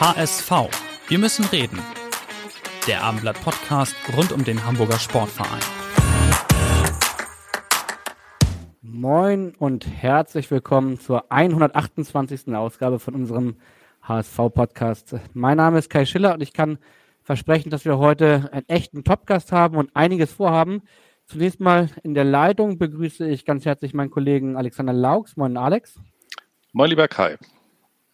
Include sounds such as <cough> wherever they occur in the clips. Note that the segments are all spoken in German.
HSV. Wir müssen reden. Der Abendblatt Podcast rund um den Hamburger Sportverein. Moin und herzlich willkommen zur 128. Ausgabe von unserem HSV-Podcast. Mein Name ist Kai Schiller und ich kann versprechen, dass wir heute einen echten Topgast haben und einiges vorhaben. Zunächst mal in der Leitung begrüße ich ganz herzlich meinen Kollegen Alexander Laux. Moin Alex. Moin lieber Kai.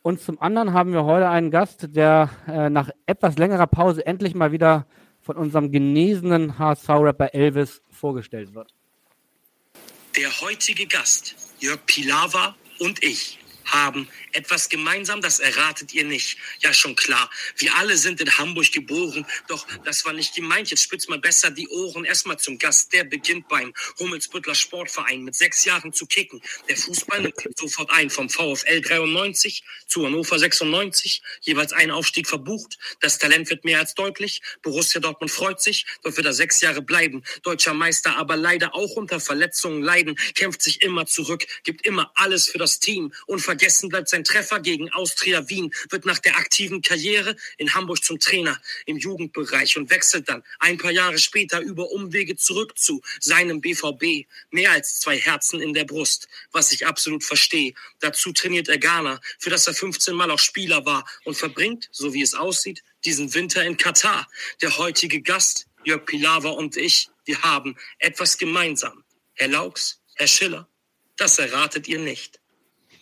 Und zum anderen haben wir heute einen Gast, der äh, nach etwas längerer Pause endlich mal wieder von unserem genesenen HSV-Rapper Elvis vorgestellt wird. Der heutige Gast, Jörg Pilawa und ich, haben etwas gemeinsam, das erratet ihr nicht. Ja, schon klar. Wir alle sind in Hamburg geboren, doch das war nicht gemeint. Jetzt spitzt mal besser die Ohren. Erstmal zum Gast. Der beginnt beim Hummelsbüttler Sportverein mit sechs Jahren zu kicken. Der Fußball nimmt sofort ein. Vom VfL 93 zu Hannover 96. Jeweils ein Aufstieg verbucht. Das Talent wird mehr als deutlich. Borussia Dortmund freut sich. Dort wird er sechs Jahre bleiben. Deutscher Meister, aber leider auch unter Verletzungen leiden. Kämpft sich immer zurück. Gibt immer alles für das Team. Unvergessen bleibt sein Treffer gegen Austria Wien, wird nach der aktiven Karriere in Hamburg zum Trainer im Jugendbereich und wechselt dann ein paar Jahre später über Umwege zurück zu seinem BVB. Mehr als zwei Herzen in der Brust, was ich absolut verstehe. Dazu trainiert er Ghana, für das er 15 Mal auch Spieler war und verbringt, so wie es aussieht, diesen Winter in Katar. Der heutige Gast, Jörg Pilawa und ich, wir haben etwas gemeinsam. Herr Laux, Herr Schiller, das erratet ihr nicht.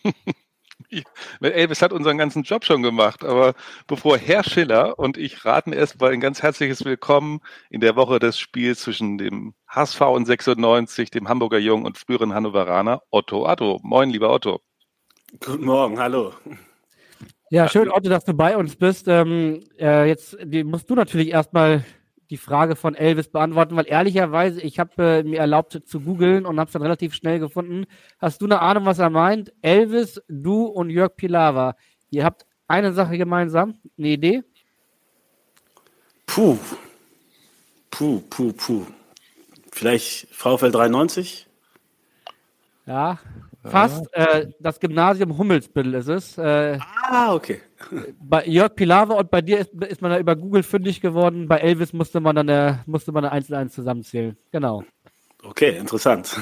<laughs> Elvis hat unseren ganzen Job schon gemacht, aber bevor Herr Schiller und ich raten erstmal ein ganz herzliches Willkommen in der Woche des Spiels zwischen dem HSV und 96, dem Hamburger Jungen und früheren Hannoveraner Otto Otto. Moin, lieber Otto. Guten Morgen, hallo. Ja, schön, Otto, dass du bei uns bist. Ähm, äh, jetzt musst du natürlich erstmal die Frage von Elvis beantworten, weil ehrlicherweise, ich habe äh, mir erlaubt zu googeln und habe es dann relativ schnell gefunden. Hast du eine Ahnung, was er meint? Elvis, du und Jörg Pilawa, ihr habt eine Sache gemeinsam, eine Idee? Puh, puh, puh, puh. Vielleicht VfL 93? Ja, fast. Ja. Äh, das Gymnasium Hummelsbüttel ist es. Äh, ah, okay. Bei Jörg Pilawa und bei dir ist, ist man da über Google fündig geworden. Bei Elvis musste man dann äh, musste man eins und eins zusammenzählen. Genau. Okay, interessant.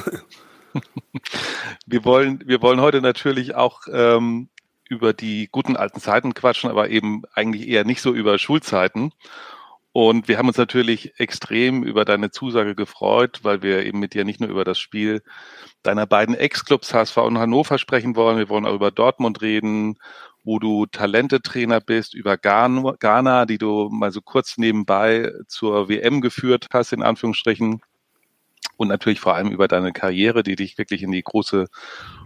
wir wollen, wir wollen heute natürlich auch ähm, über die guten alten Zeiten quatschen, aber eben eigentlich eher nicht so über Schulzeiten. Und wir haben uns natürlich extrem über deine Zusage gefreut, weil wir eben mit dir nicht nur über das Spiel deiner beiden Ex-Clubs HSV und Hannover sprechen wollen. Wir wollen auch über Dortmund reden, wo du Talentetrainer bist, über Ghana, die du mal so kurz nebenbei zur WM geführt hast, in Anführungsstrichen. Und natürlich vor allem über deine Karriere, die dich wirklich in die große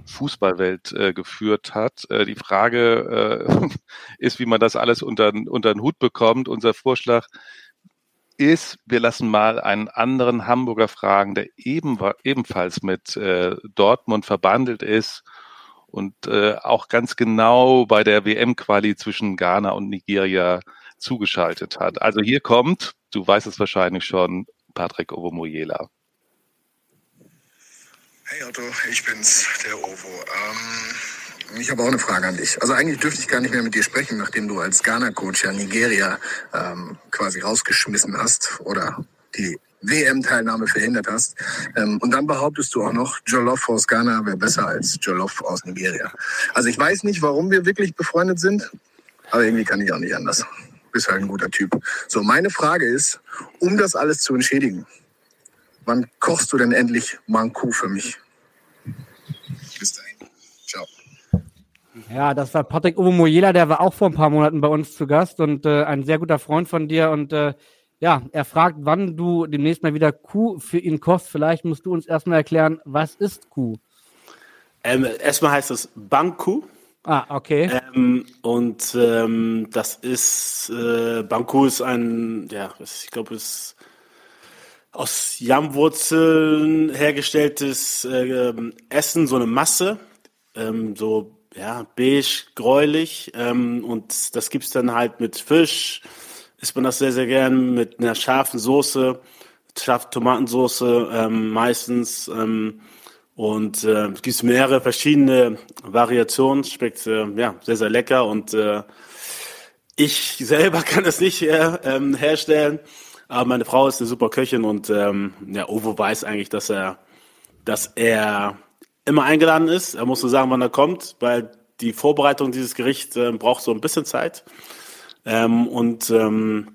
Fußballwelt äh, geführt hat. Äh, die Frage äh, <laughs> ist, wie man das alles unter, unter den Hut bekommt. Unser Vorschlag ist, wir lassen mal einen anderen Hamburger fragen, der eben, ebenfalls mit äh, Dortmund verbandelt ist und äh, auch ganz genau bei der WM-Quali zwischen Ghana und Nigeria zugeschaltet hat. Also hier kommt, du weißt es wahrscheinlich schon, Patrick Ovomoyela. Hey Otto, ich bin's, der Ovo. Ähm, ich habe auch eine Frage an dich. Also eigentlich dürfte ich gar nicht mehr mit dir sprechen, nachdem du als Ghana-Coach ja Nigeria ähm, quasi rausgeschmissen hast oder die WM-Teilnahme verhindert hast. Ähm, und dann behauptest du auch noch, Jollof aus Ghana wäre besser als Jollof aus Nigeria. Also ich weiß nicht, warum wir wirklich befreundet sind, aber irgendwie kann ich auch nicht anders. Bist halt ein guter Typ. So, meine Frage ist, um das alles zu entschädigen, wann kochst du denn endlich Manku für mich? Bis dahin. Ciao. Ja, das war Patrick Obomoyela, der war auch vor ein paar Monaten bei uns zu Gast und äh, ein sehr guter Freund von dir. Und äh, ja, er fragt, wann du demnächst mal wieder Kuh für ihn kochst. Vielleicht musst du uns erstmal erklären, was ist Kuh? Ähm, erstmal heißt es Banku Ah, okay. Ähm, und ähm, das ist, äh, Banku ist ein, ja, ich glaube, es ist aus Jammwurzeln hergestelltes äh, Essen, so eine Masse, ähm, so ja, beige, gräulich. Ähm, und das gibt's dann halt mit Fisch, isst man das sehr, sehr gern, mit einer scharfen Soße, scharfe Tomatensoße ähm, meistens. Ähm, und äh, es gibt mehrere verschiedene Variationen, schmeckt äh, ja, sehr, sehr lecker. Und äh, ich selber <laughs> kann es nicht äh, ähm, herstellen. Aber meine Frau ist eine super Köchin und ähm, ja, Ovo weiß eigentlich, dass er, dass er immer eingeladen ist. Er muss nur sagen, wann er kommt, weil die Vorbereitung dieses Gerichts äh, braucht so ein bisschen Zeit. Ähm, und ähm,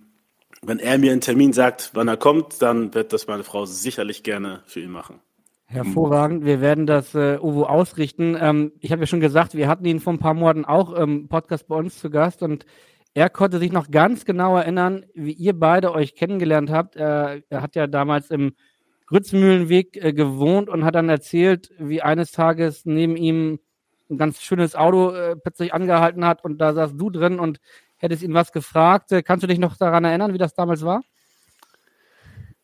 wenn er mir einen Termin sagt, wann er kommt, dann wird das meine Frau sicherlich gerne für ihn machen. Hervorragend. Wir werden das äh, Uvo ausrichten. Ähm, ich habe ja schon gesagt, wir hatten ihn vor ein paar Monaten auch im Podcast bei uns zu Gast und er konnte sich noch ganz genau erinnern, wie ihr beide euch kennengelernt habt. Er, er hat ja damals im Grützmühlenweg äh, gewohnt und hat dann erzählt, wie eines Tages neben ihm ein ganz schönes Auto äh, plötzlich angehalten hat und da saß du drin und hättest ihn was gefragt. Äh, kannst du dich noch daran erinnern, wie das damals war?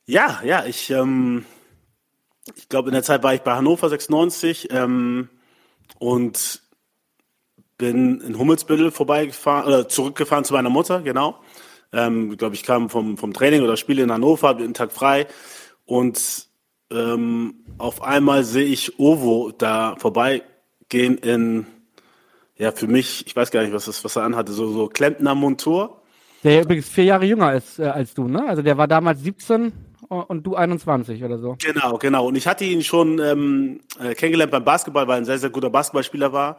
Ja, ja, ich, ähm, ich glaube, in der Zeit war ich bei Hannover 96 ähm, und bin in Hummelsbüttel vorbeigefahren, oder zurückgefahren zu meiner Mutter, genau. Ähm, ich glaube, ich kam vom, vom Training oder Spiel in Hannover, hatte einen Tag frei und ähm, auf einmal sehe ich Ovo da vorbeigehen in, ja, für mich, ich weiß gar nicht, was, das, was er anhatte, so, so Klempner-Montur. Der übrigens vier Jahre jünger ist äh, als du, ne? Also der war damals 17 und du 21 oder so. Genau, genau. Und ich hatte ihn schon ähm, äh, kennengelernt beim Basketball, weil er ein sehr, sehr guter Basketballspieler war.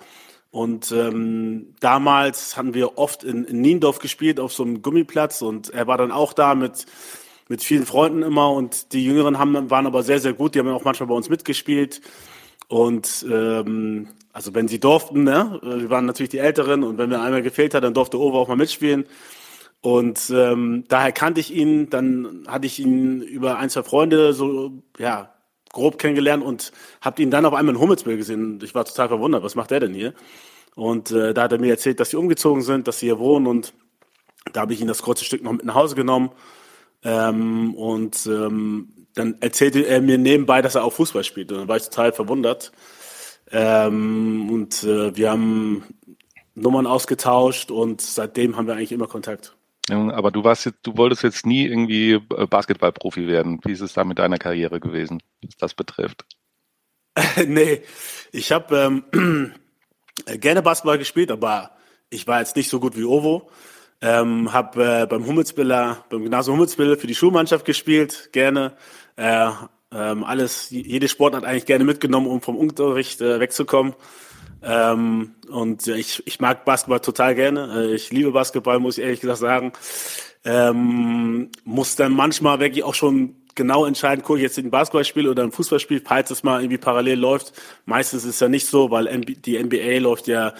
Und ähm, damals hatten wir oft in, in Niendorf gespielt auf so einem Gummiplatz und er war dann auch da mit, mit vielen Freunden immer und die Jüngeren haben, waren aber sehr, sehr gut, die haben auch manchmal bei uns mitgespielt. Und ähm, also wenn sie durften, ne, wir waren natürlich die Älteren und wenn mir einmal gefehlt hat, dann durfte Owe auch mal mitspielen. Und ähm, daher kannte ich ihn, dann hatte ich ihn über ein, zwei Freunde so, ja, grob kennengelernt und habe ihn dann auf einmal in Hummelsbill gesehen. Und ich war total verwundert, was macht der denn hier? Und äh, da hat er mir erzählt, dass sie umgezogen sind, dass sie hier wohnen und da habe ich ihn das kurze Stück noch mit nach Hause genommen. Ähm, und ähm, dann erzählte er mir nebenbei, dass er auch Fußball spielt. Und dann war ich total verwundert. Ähm, und äh, wir haben Nummern ausgetauscht und seitdem haben wir eigentlich immer Kontakt. Aber du warst jetzt, du wolltest jetzt nie irgendwie äh, Basketballprofi werden. Wie ist es da mit deiner Karriere gewesen, was das betrifft? <laughs> nee, ich habe ähm, <clears throat> gerne Basketball gespielt, aber ich war jetzt nicht so gut wie Ovo. Ähm, habe äh, beim Hummelsbiller, beim Gymnasium Hummelsbiller für die Schulmannschaft gespielt, gerne. Äh, ähm, alles, jede Sportart eigentlich gerne mitgenommen, um vom Unterricht äh, wegzukommen. Ähm, und ich, ich mag Basketball total gerne. Äh, ich liebe Basketball, muss ich ehrlich gesagt sagen. Ähm, muss dann manchmal wirklich auch schon genau entscheiden, gucke ich jetzt ein Basketballspiel oder ein Fußballspiel, falls es mal irgendwie parallel läuft. Meistens ist es ja nicht so, weil die NBA läuft ja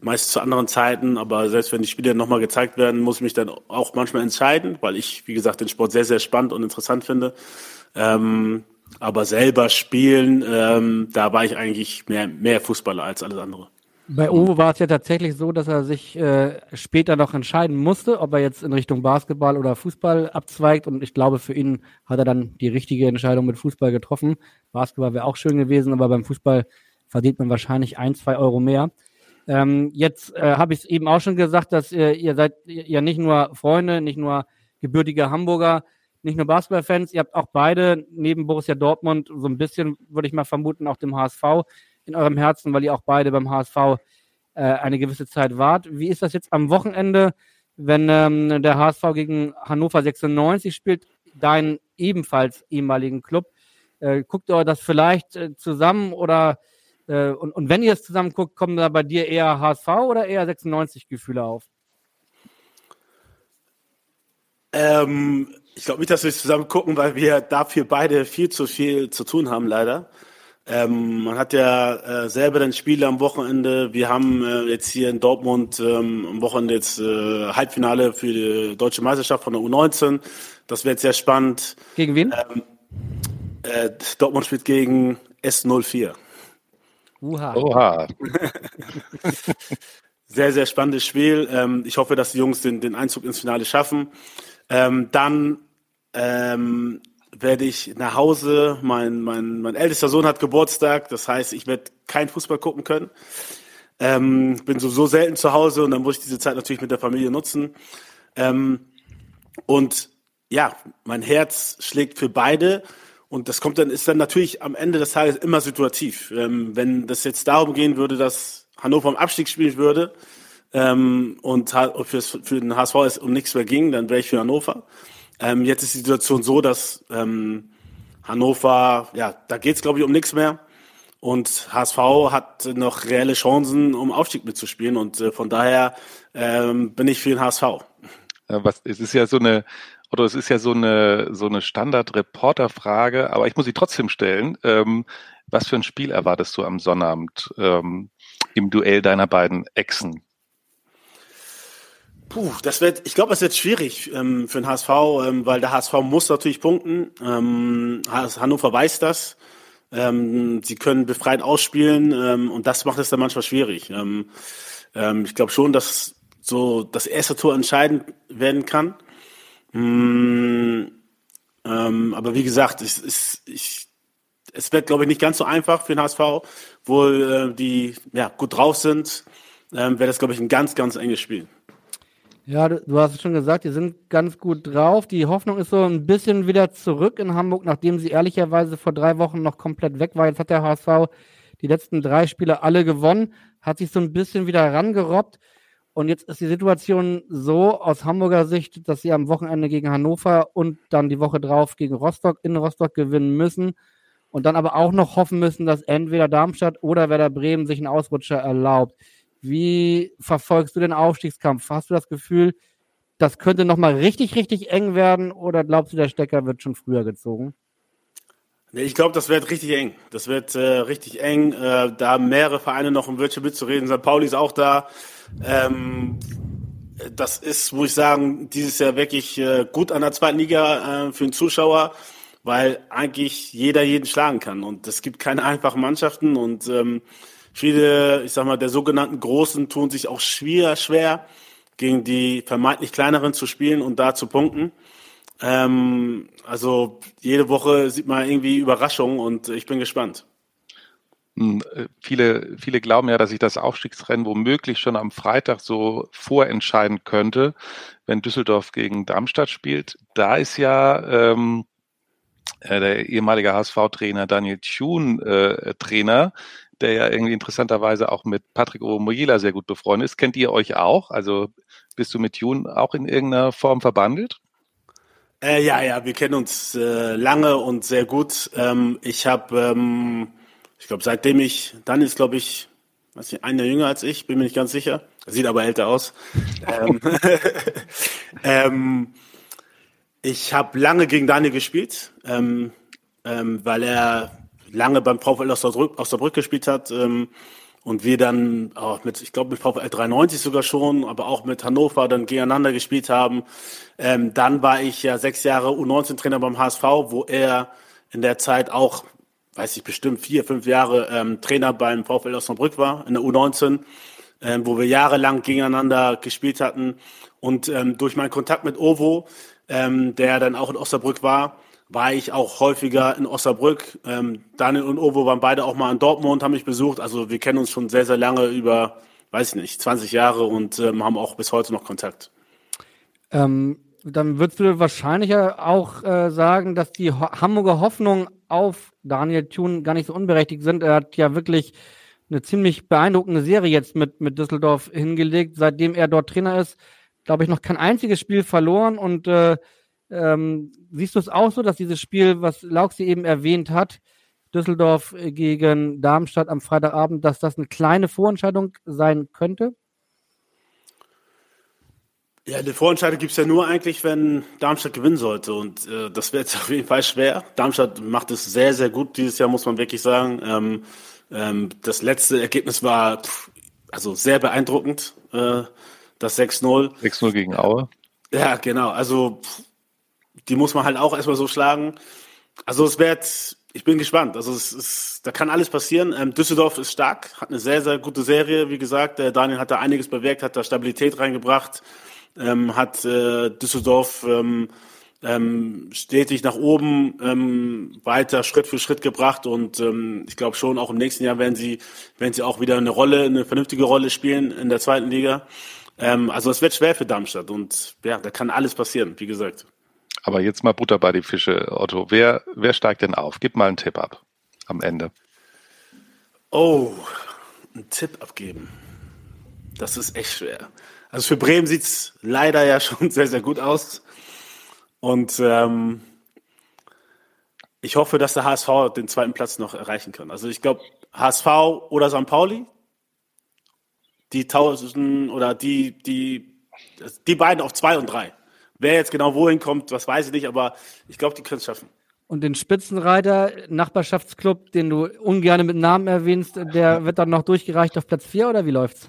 meist zu anderen Zeiten, aber selbst wenn die Spiele nochmal gezeigt werden, muss ich mich dann auch manchmal entscheiden, weil ich, wie gesagt, den Sport sehr, sehr spannend und interessant finde. Ähm, aber selber spielen, ähm, da war ich eigentlich mehr, mehr Fußballer als alles andere. Bei Uwe war es ja tatsächlich so, dass er sich äh, später noch entscheiden musste, ob er jetzt in Richtung Basketball oder Fußball abzweigt. Und ich glaube, für ihn hat er dann die richtige Entscheidung mit Fußball getroffen. Basketball wäre auch schön gewesen, aber beim Fußball verdient man wahrscheinlich ein, zwei Euro mehr. Ähm, jetzt äh, habe ich es eben auch schon gesagt, dass äh, ihr seid ja nicht nur Freunde, nicht nur gebürtige Hamburger, nicht nur Basketballfans, ihr habt auch beide neben Borussia Dortmund so ein bisschen, würde ich mal vermuten, auch dem HSV in eurem Herzen, weil ihr auch beide beim HSV äh, eine gewisse Zeit wart. Wie ist das jetzt am Wochenende, wenn ähm, der HSV gegen Hannover 96 spielt, deinen ebenfalls ehemaligen Club? Äh, guckt ihr das vielleicht äh, zusammen oder äh, und, und wenn ihr es zusammen guckt, kommen da bei dir eher HSV oder eher 96 Gefühle auf? Ähm, ich glaube nicht, dass wir es zusammen gucken, weil wir dafür beide viel zu viel zu tun haben, leider. Ähm, man hat ja äh, selber dann Spiele am Wochenende. Wir haben äh, jetzt hier in Dortmund ähm, am Wochenende jetzt äh, Halbfinale für die deutsche Meisterschaft von der U19. Das wird sehr spannend. Gegen wen? Ähm, äh, Dortmund spielt gegen S04. Uha. Oha. <laughs> sehr, sehr spannendes Spiel. Ähm, ich hoffe, dass die Jungs den, den Einzug ins Finale schaffen. Ähm, dann ähm, werde ich nach Hause. Mein, mein, mein ältester Sohn hat Geburtstag. Das heißt, ich werde kein Fußball gucken können. Ähm, bin so, so selten zu Hause und dann muss ich diese Zeit natürlich mit der Familie nutzen. Ähm, und ja, mein Herz schlägt für beide. Und das kommt dann, ist dann natürlich am Ende des Tages immer situativ. Ähm, wenn das jetzt darum gehen würde, dass Hannover im Abstieg spielen würde ähm, und für den HSV es um nichts mehr ging, dann wäre ich für Hannover. Ähm, jetzt ist die Situation so, dass ähm, Hannover, ja, da geht es glaube ich um nichts mehr. Und HSV hat noch reelle Chancen, um Aufstieg mitzuspielen. Und äh, von daher ähm, bin ich für den HSV. Was, es ist ja so eine, oder es ist ja so eine, so eine Standard-Reporter-Frage, aber ich muss sie trotzdem stellen. Ähm, was für ein Spiel erwartest du am Sonnabend ähm, im Duell deiner beiden Echsen? Puh, das wird, ich glaube, das wird schwierig ähm, für den HSV, ähm, weil der HSV muss natürlich punkten. Ähm, Hannover weiß das. Ähm, sie können befreit ausspielen ähm, und das macht es dann manchmal schwierig. Ähm, ich glaube schon, dass so das erste Tor entscheidend werden kann. Mm, aber wie gesagt, es, es, ich, es wird, glaube ich, nicht ganz so einfach für den HSV, wo äh, die ja, gut drauf sind. Ähm, wäre das, glaube ich, ein ganz, ganz enges Spiel. Ja, du, du hast es schon gesagt, die sind ganz gut drauf. Die Hoffnung ist so ein bisschen wieder zurück in Hamburg, nachdem sie ehrlicherweise vor drei Wochen noch komplett weg war. Jetzt hat der HSV die letzten drei Spiele alle gewonnen, hat sich so ein bisschen wieder rangerobbt. Und jetzt ist die Situation so aus Hamburger Sicht, dass sie am Wochenende gegen Hannover und dann die Woche drauf gegen Rostock in Rostock gewinnen müssen. Und dann aber auch noch hoffen müssen, dass entweder Darmstadt oder Werder Bremen sich einen Ausrutscher erlaubt. Wie verfolgst du den Aufstiegskampf? Hast du das Gefühl, das könnte nochmal richtig, richtig eng werden oder glaubst du, der Stecker wird schon früher gezogen? Nee, ich glaube, das wird richtig eng. Das wird äh, richtig eng. Äh, da haben mehrere Vereine noch im Wirtschaft mitzureden. St. Pauli ist auch da. Ähm, das ist, muss ich sagen, dieses Jahr wirklich äh, gut an der zweiten Liga äh, für den Zuschauer, weil eigentlich jeder jeden schlagen kann. Und es gibt keine <laughs> einfachen Mannschaften und ähm, Viele, ich sag mal, der sogenannten Großen tun sich auch schwer, schwer, gegen die vermeintlich kleineren zu spielen und da zu punkten. Ähm, also jede Woche sieht man irgendwie Überraschungen und ich bin gespannt. Hm, äh, viele, viele glauben ja, dass sich das Aufstiegsrennen womöglich schon am Freitag so vorentscheiden könnte, wenn Düsseldorf gegen Darmstadt spielt. Da ist ja ähm, äh, der ehemalige HSV-Trainer Daniel Thun äh, Trainer der ja irgendwie interessanterweise auch mit Patrick Omoyela sehr gut befreundet ist. Kennt ihr euch auch? Also bist du mit Jun auch in irgendeiner Form verbandelt? Äh, ja, ja, wir kennen uns äh, lange und sehr gut. Ähm, ich habe, ähm, ich glaube, seitdem ich, dann ist, glaube ich, weiß nicht, ein Jahr jünger als ich, bin mir nicht ganz sicher. Sieht aber älter aus. ähm, <laughs> ähm, ich habe lange gegen Daniel gespielt, ähm, ähm, weil er lange beim VfL Osnabrück, Osnabrück gespielt hat ähm, und wir dann auch mit, ich glaube mit VfL 93 sogar schon, aber auch mit Hannover dann gegeneinander gespielt haben. Ähm, dann war ich ja sechs Jahre U19-Trainer beim HSV, wo er in der Zeit auch, weiß ich bestimmt vier, fünf Jahre ähm, Trainer beim VfL Osnabrück war, in der U19, ähm, wo wir jahrelang gegeneinander gespielt hatten. Und ähm, durch meinen Kontakt mit Ovo, ähm, der dann auch in Osnabrück war, war ich auch häufiger in Osnabrück. Ähm, Daniel und Ovo waren beide auch mal in Dortmund, haben mich besucht. Also wir kennen uns schon sehr, sehr lange, über, weiß ich nicht, 20 Jahre und ähm, haben auch bis heute noch Kontakt. Ähm, dann würdest du wahrscheinlich auch äh, sagen, dass die Ho Hamburger Hoffnungen auf Daniel Thun gar nicht so unberechtigt sind. Er hat ja wirklich eine ziemlich beeindruckende Serie jetzt mit, mit Düsseldorf hingelegt. Seitdem er dort Trainer ist, glaube ich, noch kein einziges Spiel verloren und äh, ähm, siehst du es auch so, dass dieses Spiel, was Lauxi eben erwähnt hat, Düsseldorf gegen Darmstadt am Freitagabend, dass das eine kleine Vorentscheidung sein könnte? Ja, eine Vorentscheidung gibt es ja nur eigentlich, wenn Darmstadt gewinnen sollte. Und äh, das wäre jetzt <laughs> auf jeden Fall schwer. Darmstadt macht es sehr, sehr gut dieses Jahr, muss man wirklich sagen. Ähm, ähm, das letzte Ergebnis war pff, also sehr beeindruckend, äh, das 6-0. 6-0 gegen Aue. Ja, genau. Also pff, die muss man halt auch erstmal so schlagen. Also es wird, ich bin gespannt. Also es ist, da kann alles passieren. Ähm, Düsseldorf ist stark, hat eine sehr, sehr gute Serie. Wie gesagt, der Daniel hat da einiges bewirkt, hat da Stabilität reingebracht, ähm, hat äh, Düsseldorf ähm, ähm, stetig nach oben ähm, weiter Schritt für Schritt gebracht und ähm, ich glaube schon auch im nächsten Jahr werden sie werden sie auch wieder eine Rolle eine vernünftige Rolle spielen in der zweiten Liga ähm, also es wird schwer für Darmstadt und ja da kann alles passieren wie gesagt aber jetzt mal Butter bei die Fische Otto wer wer steigt denn auf gib mal einen Tipp ab am Ende oh einen Tipp abgeben das ist echt schwer also für Bremen sieht's leider ja <laughs> schon sehr sehr gut aus und ähm, ich hoffe, dass der HSV den zweiten Platz noch erreichen kann. Also ich glaube, HSV oder St. Pauli, die tausend oder die, die, die beiden auf zwei und drei. Wer jetzt genau wohin kommt, was weiß ich nicht, aber ich glaube, die können es schaffen. Und den Spitzenreiter, Nachbarschaftsclub, den du ungern mit Namen erwähnst, der wird dann noch durchgereicht auf Platz vier oder wie läuft's?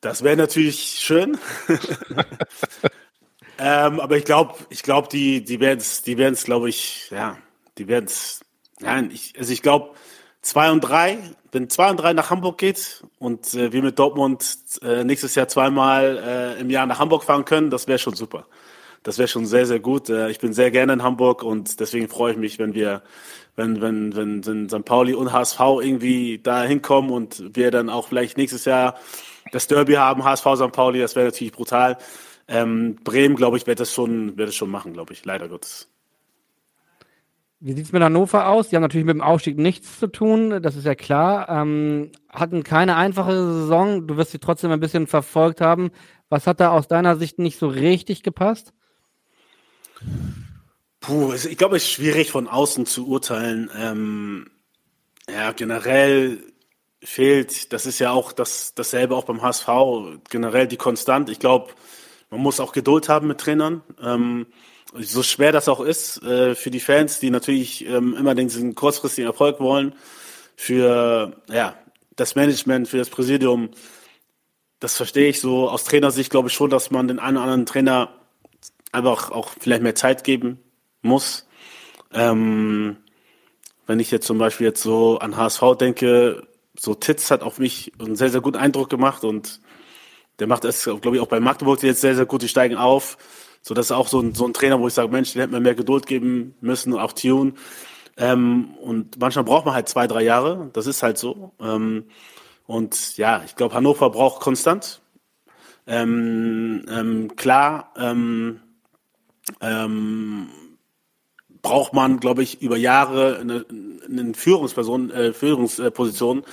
Das wäre natürlich schön. <laughs> Ähm, aber ich glaube, ich glaube, die, die werden es, die glaube ich, ja, die werden es. Nein, ich, also ich glaube, zwei und drei, wenn zwei und drei nach Hamburg geht und äh, wir mit Dortmund äh, nächstes Jahr zweimal äh, im Jahr nach Hamburg fahren können, das wäre schon super. Das wäre schon sehr, sehr gut. Äh, ich bin sehr gerne in Hamburg und deswegen freue ich mich, wenn wir, wenn, wenn, wenn, wenn St. Pauli und HSV irgendwie da hinkommen und wir dann auch vielleicht nächstes Jahr das Derby haben, HSV St. Pauli, das wäre natürlich brutal. Ähm, Bremen, glaube ich, wird das schon, wird das schon machen, glaube ich, leider Gottes. Wie sieht es mit Hannover aus? Die haben natürlich mit dem Aufstieg nichts zu tun, das ist ja klar. Ähm, hatten keine einfache Saison. Du wirst sie trotzdem ein bisschen verfolgt haben. Was hat da aus deiner Sicht nicht so richtig gepasst? Puh, ich glaube, es ist schwierig von außen zu urteilen. Ähm, ja, generell fehlt, das ist ja auch das, dasselbe auch beim HSV, generell die Konstant. Ich glaube, man muss auch Geduld haben mit Trainern. Ähm, so schwer das auch ist äh, für die Fans, die natürlich ähm, immer diesen kurzfristigen Erfolg wollen, für ja, das Management, für das Präsidium, das verstehe ich so. Aus Trainersicht glaube ich schon, dass man den einen oder anderen Trainer einfach auch vielleicht mehr Zeit geben muss. Ähm, wenn ich jetzt zum Beispiel jetzt so an HSV denke, so Titz hat auf mich einen sehr, sehr guten Eindruck gemacht und der macht es, glaube ich, auch bei Magdeburg jetzt sehr, sehr gut. Die steigen auf. So, das ist auch so ein, so ein Trainer, wo ich sage, Mensch, den hätte man mehr Geduld geben müssen, auch Tune. Ähm, und manchmal braucht man halt zwei, drei Jahre. Das ist halt so. Ähm, und ja, ich glaube, Hannover braucht konstant. Ähm, ähm, klar, ähm, ähm, braucht man, glaube ich, über Jahre eine, eine Führungsperson, äh, Führungsposition,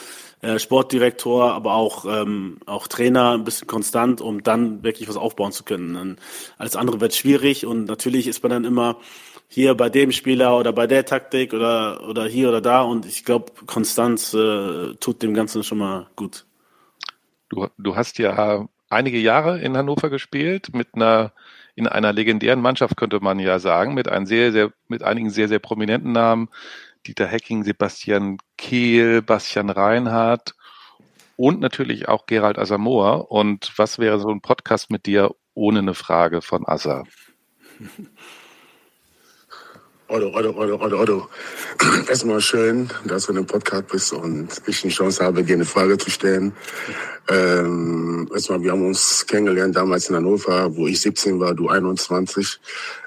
äh, Sportdirektor, aber auch, ähm, auch Trainer, ein bisschen konstant, um dann wirklich was aufbauen zu können. Und alles andere wird schwierig und natürlich ist man dann immer hier bei dem Spieler oder bei der Taktik oder, oder hier oder da und ich glaube, Konstanz äh, tut dem Ganzen schon mal gut. Du, du hast ja einige Jahre in Hannover gespielt mit einer in einer legendären Mannschaft könnte man ja sagen, mit sehr, sehr, mit einigen sehr, sehr prominenten Namen. Dieter Hecking, Sebastian Kehl, Bastian Reinhardt und natürlich auch Gerald Asamoah. Und was wäre so ein Podcast mit dir ohne eine Frage von Asa? Otto, Otto, Otto, Otto, Otto. <clears throat> Erstmal schön, dass du in einem Podcast bist und ich eine Chance habe, dir eine Frage zu stellen. Ähm, erstmal, wir haben uns kennengelernt damals in Hannover, wo ich 17 war, du 21.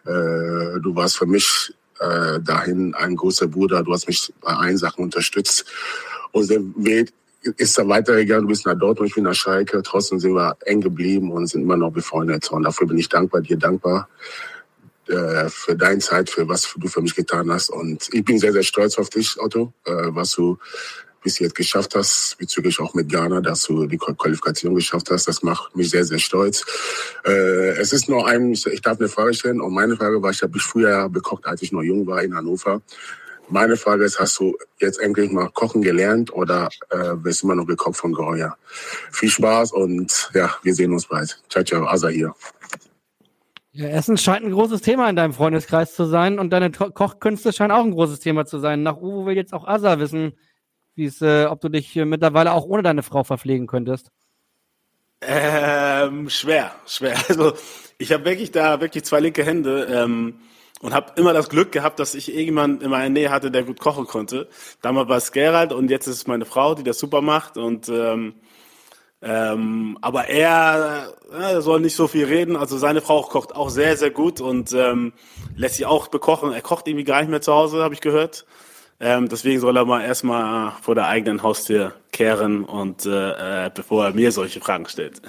Äh, du warst für mich äh, dahin ein großer Bruder. Du hast mich bei allen Sachen unterstützt. Und der Weg ist da weitergegangen. Du bist nach Dortmund, ich bin nach Schalke. Trotzdem sind wir eng geblieben und sind immer noch befreundet. Und dafür bin ich dankbar, dir dankbar äh, für deine Zeit, für was du für mich getan hast. Und ich bin sehr, sehr stolz auf dich, Otto, äh, was du bis jetzt geschafft hast, bezüglich auch mit Ghana, dass du die Qualifikation geschafft hast. Das macht mich sehr, sehr stolz. Äh, es ist nur ein, ich darf eine Frage stellen und meine Frage war, ich habe mich früher bekocht, als ich noch jung war in Hannover. Meine Frage ist, hast du jetzt endlich mal kochen gelernt oder äh, wirst du immer noch gekocht von Goya? Viel Spaß und ja, wir sehen uns bald. Ciao, ciao, Asa hier. Ja, Essen scheint ein großes Thema in deinem Freundeskreis zu sein und deine Kochkünste scheinen auch ein großes Thema zu sein. Nach Uwe will jetzt auch Asa wissen, wie es, äh, ob du dich mittlerweile auch ohne deine Frau verpflegen könntest. Ähm, schwer, schwer. <laughs> Also ich habe wirklich da wirklich zwei linke Hände. Ähm, und habe immer das Glück gehabt, dass ich irgendjemand in meiner Nähe hatte, der gut kochen konnte. Damals war es Gerald und jetzt ist es meine Frau, die das super macht und ähm, ähm, aber er äh, soll nicht so viel reden. Also seine Frau kocht auch sehr, sehr gut und ähm, lässt sich auch bekochen. Er kocht irgendwie gar nicht mehr zu Hause, habe ich gehört. Ähm, deswegen soll er mal erstmal vor der eigenen Haustür kehren und äh, äh bevor er mir solche Fragen stellt.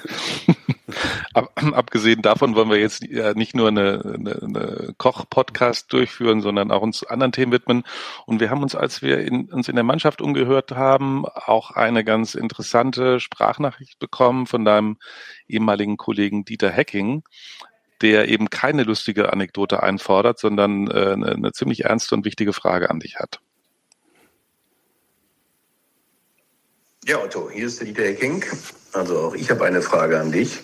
<laughs> Ab, abgesehen davon wollen wir jetzt ja nicht nur eine, eine, eine Koch-Podcast durchführen, sondern auch uns anderen Themen widmen. Und wir haben uns, als wir in, uns in der Mannschaft umgehört haben, auch eine ganz interessante Sprachnachricht bekommen von deinem ehemaligen Kollegen Dieter Hecking, der eben keine lustige Anekdote einfordert, sondern äh, eine, eine ziemlich ernste und wichtige Frage an dich hat. Ja, Otto, hier ist der Dieter Hecking. Also auch ich habe eine Frage an dich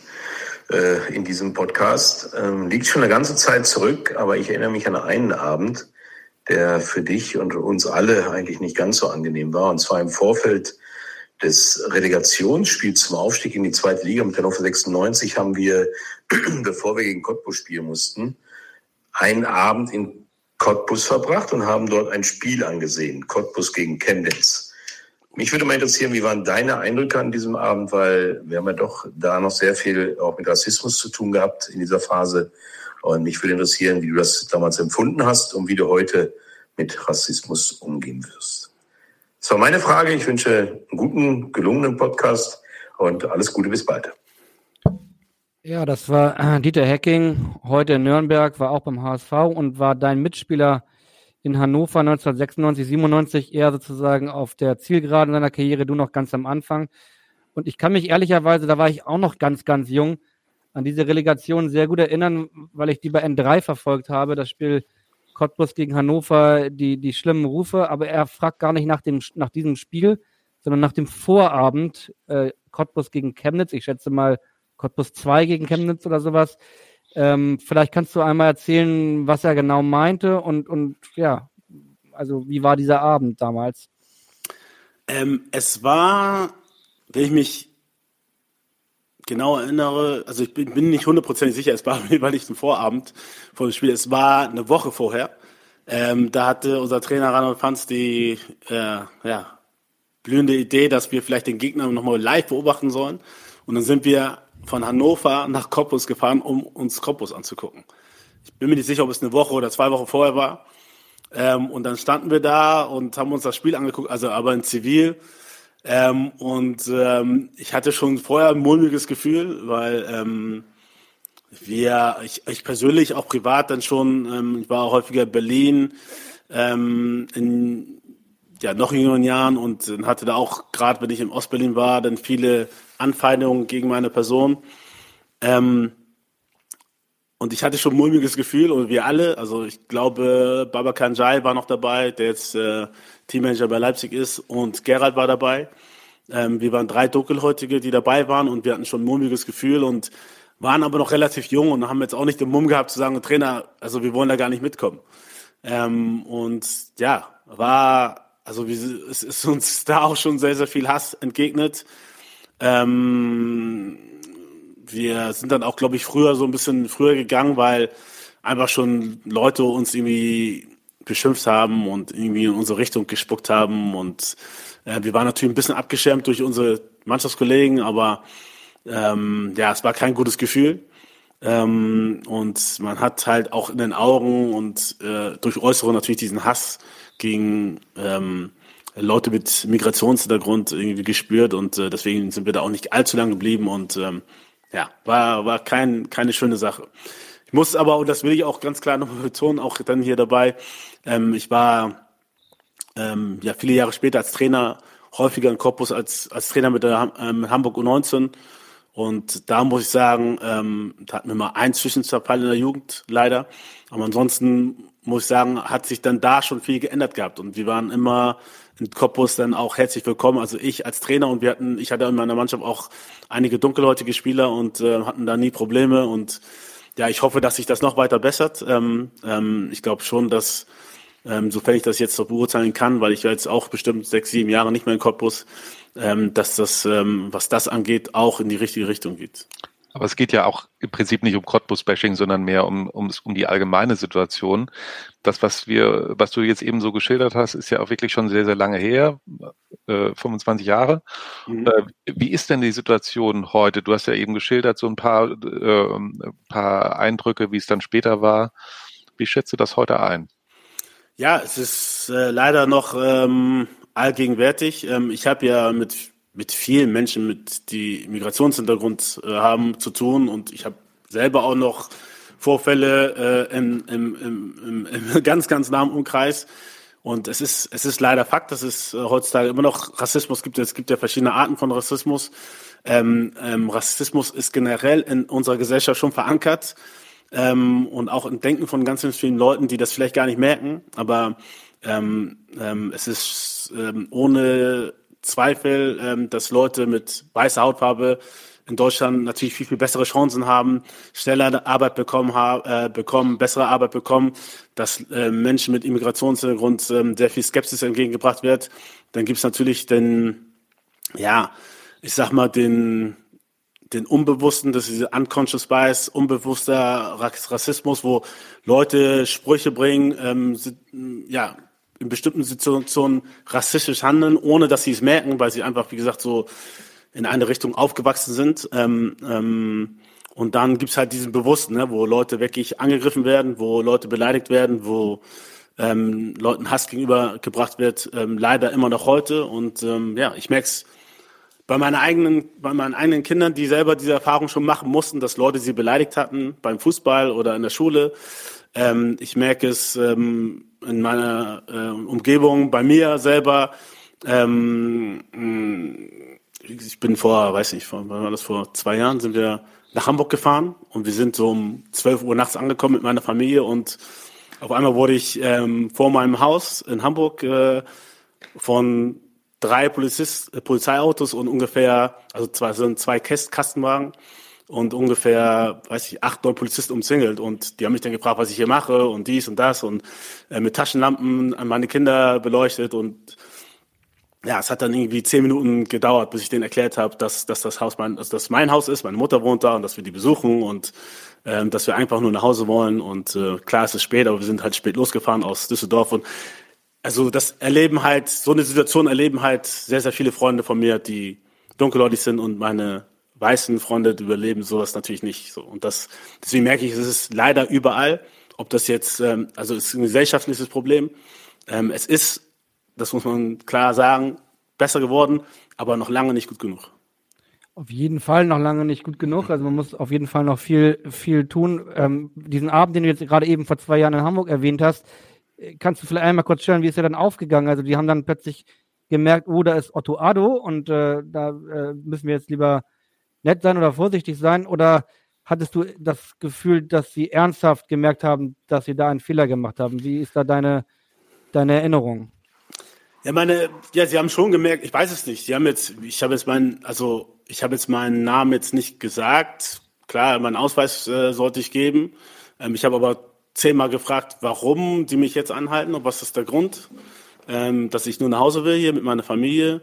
äh, in diesem Podcast. Ähm, liegt schon eine ganze Zeit zurück, aber ich erinnere mich an einen Abend, der für dich und uns alle eigentlich nicht ganz so angenehm war. Und zwar im Vorfeld des Relegationsspiels zum Aufstieg in die zweite Liga mit Hannover 96 haben wir, <clears throat> bevor wir gegen Cottbus spielen mussten, einen Abend in Cottbus verbracht und haben dort ein Spiel angesehen. Cottbus gegen Chemnitz. Mich würde mal interessieren, wie waren deine Eindrücke an diesem Abend, weil wir haben ja doch da noch sehr viel auch mit Rassismus zu tun gehabt in dieser Phase. Und mich würde interessieren, wie du das damals empfunden hast und wie du heute mit Rassismus umgehen wirst. Das war meine Frage. Ich wünsche einen guten, gelungenen Podcast und alles Gute bis bald. Ja, das war äh, Dieter Hecking, heute in Nürnberg, war auch beim HSV und war dein Mitspieler in Hannover 1996, 97 eher sozusagen auf der Zielgeraden seiner Karriere, du noch ganz am Anfang. Und ich kann mich ehrlicherweise, da war ich auch noch ganz, ganz jung, an diese Relegation sehr gut erinnern, weil ich die bei N3 verfolgt habe, das Spiel Cottbus gegen Hannover, die, die schlimmen Rufe, aber er fragt gar nicht nach, dem, nach diesem Spiel, sondern nach dem Vorabend äh, Cottbus gegen Chemnitz. Ich schätze mal Cottbus 2 gegen Chemnitz oder sowas. Ähm, vielleicht kannst du einmal erzählen, was er genau meinte und, und ja, also wie war dieser Abend damals? Ähm, es war, wenn ich mich genau erinnere, also ich bin, bin nicht hundertprozentig sicher, es war, war nicht ein Vorabend vor dem Spiel, es war eine Woche vorher. Ähm, da hatte unser Trainer Randolph Fanz die äh, ja, blühende Idee, dass wir vielleicht den Gegner nochmal live beobachten sollen. Und dann sind wir von Hannover nach Cottbus gefahren, um uns Cottbus anzugucken. Ich bin mir nicht sicher, ob es eine Woche oder zwei Wochen vorher war. Ähm, und dann standen wir da und haben uns das Spiel angeguckt, also aber in Zivil. Ähm, und ähm, ich hatte schon vorher ein mulmiges Gefühl, weil ähm, wir, ich, ich persönlich auch privat dann schon, ähm, ich war häufiger in Berlin, ähm, in ja, noch jüngeren Jahren und hatte da auch, gerade wenn ich in Ostberlin war, dann viele Anfeindungen gegen meine Person. Ähm, und ich hatte schon ein mulmiges Gefühl und wir alle, also ich glaube, Baba Kanjai war noch dabei, der jetzt äh, Teammanager bei Leipzig ist und Gerald war dabei. Ähm, wir waren drei Dunkelhäutige, die dabei waren und wir hatten schon ein mulmiges Gefühl und waren aber noch relativ jung und haben jetzt auch nicht den Mumm gehabt zu sagen, Trainer, also wir wollen da gar nicht mitkommen. Ähm, und ja, war, also es ist uns <laughs> da auch schon sehr, sehr viel Hass entgegnet. Ähm, wir sind dann auch, glaube ich, früher so ein bisschen früher gegangen, weil einfach schon Leute uns irgendwie beschimpft haben und irgendwie in unsere Richtung gespuckt haben. Und äh, wir waren natürlich ein bisschen abgeschirmt durch unsere Mannschaftskollegen, aber ähm, ja, es war kein gutes Gefühl. Ähm, und man hat halt auch in den Augen und äh, durch Äußere natürlich diesen Hass gegen ähm, Leute mit Migrationshintergrund irgendwie gespürt und äh, deswegen sind wir da auch nicht allzu lange geblieben und ähm, ja, war, war kein, keine schöne Sache. Ich muss aber, und das will ich auch ganz klar nochmal betonen, auch dann hier dabei, ähm, ich war ähm, ja viele Jahre später als Trainer häufiger in Korpus als, als Trainer mit der ähm, Hamburg U19 und da muss ich sagen, ähm, da hatten wir mal einen Zwischenzerfall in der Jugend, leider. Aber ansonsten muss ich sagen, hat sich dann da schon viel geändert gehabt. Und wir waren immer in Cottbus dann auch herzlich willkommen. Also ich als Trainer und wir hatten, ich hatte in meiner Mannschaft auch einige dunkelhäutige Spieler und äh, hatten da nie Probleme. Und ja, ich hoffe, dass sich das noch weiter bessert. Ähm, ähm, ich glaube schon, dass ähm, sofern ich das jetzt noch beurteilen kann, weil ich jetzt auch bestimmt sechs, sieben Jahre nicht mehr in Cottbus, ähm, dass das, ähm, was das angeht, auch in die richtige Richtung geht. Aber es geht ja auch im Prinzip nicht um Cottbus-Bashing, sondern mehr um, um, um die allgemeine Situation. Das, was wir, was du jetzt eben so geschildert hast, ist ja auch wirklich schon sehr, sehr lange her, äh, 25 Jahre. Mhm. Äh, wie ist denn die Situation heute? Du hast ja eben geschildert, so ein paar, äh, paar Eindrücke, wie es dann später war. Wie schätzt du das heute ein? Ja, es ist äh, leider noch ähm, allgegenwärtig. Ähm, ich habe ja mit mit vielen Menschen, mit die Migrationshintergrund äh, haben, zu tun. Und ich habe selber auch noch Vorfälle äh, im, im, im, im, <laughs> ganz, ganz nahen Umkreis. Und es ist, es ist leider Fakt, dass es äh, heutzutage immer noch Rassismus gibt. Es gibt ja verschiedene Arten von Rassismus. Ähm, ähm, Rassismus ist generell in unserer Gesellschaft schon verankert ähm, und auch im Denken von ganz, ganz vielen Leuten, die das vielleicht gar nicht merken. Aber ähm, ähm, es ist ähm, ohne Zweifel, ähm, dass Leute mit weißer Hautfarbe in Deutschland natürlich viel, viel bessere Chancen haben, schneller Arbeit bekommen, ha äh, bekommen bessere Arbeit bekommen, dass äh, Menschen mit Immigrationshintergrund äh, sehr viel Skepsis entgegengebracht wird. Dann gibt's natürlich den, ja, ich sag mal, den, den Unbewussten, das ist diese Unconscious Bias, unbewusster Rassismus, wo Leute Sprüche bringen, ähm, ja, in bestimmten Situationen rassistisch handeln, ohne dass sie es merken, weil sie einfach, wie gesagt, so in eine Richtung aufgewachsen sind. Ähm, ähm, und dann gibt's halt diesen Bewussten, ne, wo Leute wirklich angegriffen werden, wo Leute beleidigt werden, wo ähm, Leuten Hass gegenübergebracht wird, ähm, leider immer noch heute. Und ähm, ja, ich merke es bei meinen eigenen, bei meinen eigenen Kindern, die selber diese Erfahrung schon machen mussten, dass Leute sie beleidigt hatten beim Fußball oder in der Schule. Ähm, ich merke es ähm, in meiner äh, Umgebung, bei mir selber. Ähm, ich bin vor, weiß nicht, vor, war das vor zwei Jahren, sind wir nach Hamburg gefahren und wir sind so um 12 Uhr nachts angekommen mit meiner Familie und auf einmal wurde ich ähm, vor meinem Haus in Hamburg äh, von drei Polizist, Polizeiautos und ungefähr, also zwei, sind zwei Kastenwagen und ungefähr, weiß ich, acht, neun Polizisten umzingelt. Und die haben mich dann gefragt, was ich hier mache und dies und das und äh, mit Taschenlampen an meine Kinder beleuchtet. Und ja, es hat dann irgendwie zehn Minuten gedauert, bis ich denen erklärt habe, dass, dass das Haus mein, dass das mein Haus ist, meine Mutter wohnt da und dass wir die besuchen und ähm, dass wir einfach nur nach Hause wollen. Und äh, klar, es ist spät, aber wir sind halt spät losgefahren aus Düsseldorf. Und also das erleben halt, so eine Situation erleben halt sehr, sehr viele Freunde von mir, die dunkelhäutig sind und meine weißen Freunde überleben sowas natürlich nicht. So. Und das, deswegen merke ich, es ist leider überall, ob das jetzt, ähm, also es ist ein gesellschaftliches Problem. Ähm, es ist, das muss man klar sagen, besser geworden, aber noch lange nicht gut genug. Auf jeden Fall noch lange nicht gut genug. Also man muss auf jeden Fall noch viel, viel tun. Ähm, diesen Abend, den du jetzt gerade eben vor zwei Jahren in Hamburg erwähnt hast, äh, kannst du vielleicht einmal kurz schauen, wie ist er dann aufgegangen? Also die haben dann plötzlich gemerkt, oh, da ist Otto Addo und äh, da äh, müssen wir jetzt lieber nett sein oder vorsichtig sein? Oder hattest du das Gefühl, dass sie ernsthaft gemerkt haben, dass sie da einen Fehler gemacht haben? Wie ist da deine, deine Erinnerung? Ja, meine, ja, sie haben schon gemerkt, ich weiß es nicht. Sie haben jetzt, ich habe jetzt meinen, also ich habe jetzt meinen Namen jetzt nicht gesagt. Klar, meinen Ausweis äh, sollte ich geben. Ähm, ich habe aber zehnmal gefragt, warum sie mich jetzt anhalten und was ist der Grund, ähm, dass ich nur nach Hause will hier mit meiner Familie.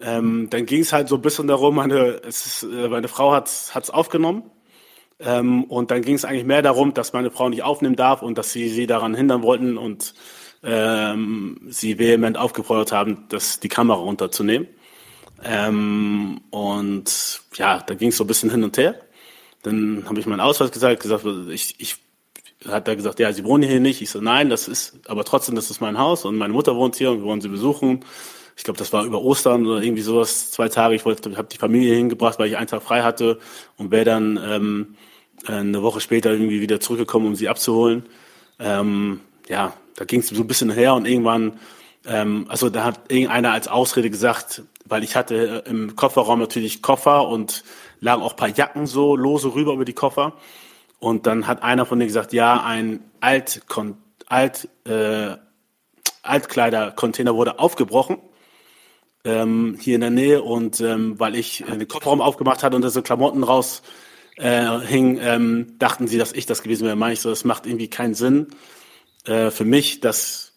Ähm, dann ging es halt so ein bisschen darum, meine, ist, äh, meine Frau hat es aufgenommen. Ähm, und dann ging es eigentlich mehr darum, dass meine Frau nicht aufnehmen darf und dass sie sie daran hindern wollten und ähm, sie vehement aufgefordert haben, das, die Kamera runterzunehmen. Ähm, und ja, da ging es so ein bisschen hin und her. Dann habe ich meinen Ausweis gesagt, gesagt, ich, ich hat er gesagt, ja, Sie wohnen hier nicht. Ich so, nein, das ist, aber trotzdem, das ist mein Haus und meine Mutter wohnt hier und wir wollen sie besuchen ich glaube, das war über Ostern oder irgendwie sowas, zwei Tage. Ich wollte, habe die Familie hingebracht, weil ich einen Tag frei hatte und wäre dann ähm, eine Woche später irgendwie wieder zurückgekommen, um sie abzuholen. Ähm, ja, da ging es so ein bisschen her und irgendwann, ähm, also da hat irgendeiner als Ausrede gesagt, weil ich hatte im Kofferraum natürlich Koffer und lagen auch paar Jacken so lose rüber über die Koffer. Und dann hat einer von denen gesagt, ja, ein Alt, Alt, äh, Altkleidercontainer wurde aufgebrochen ähm, hier in der Nähe und ähm, weil ich äh, den Kofferraum aufgemacht hatte und da so Klamotten raus äh, hing, ähm, dachten sie, dass ich das gewesen wäre. Meine ich so, das macht irgendwie keinen Sinn äh, für mich, dass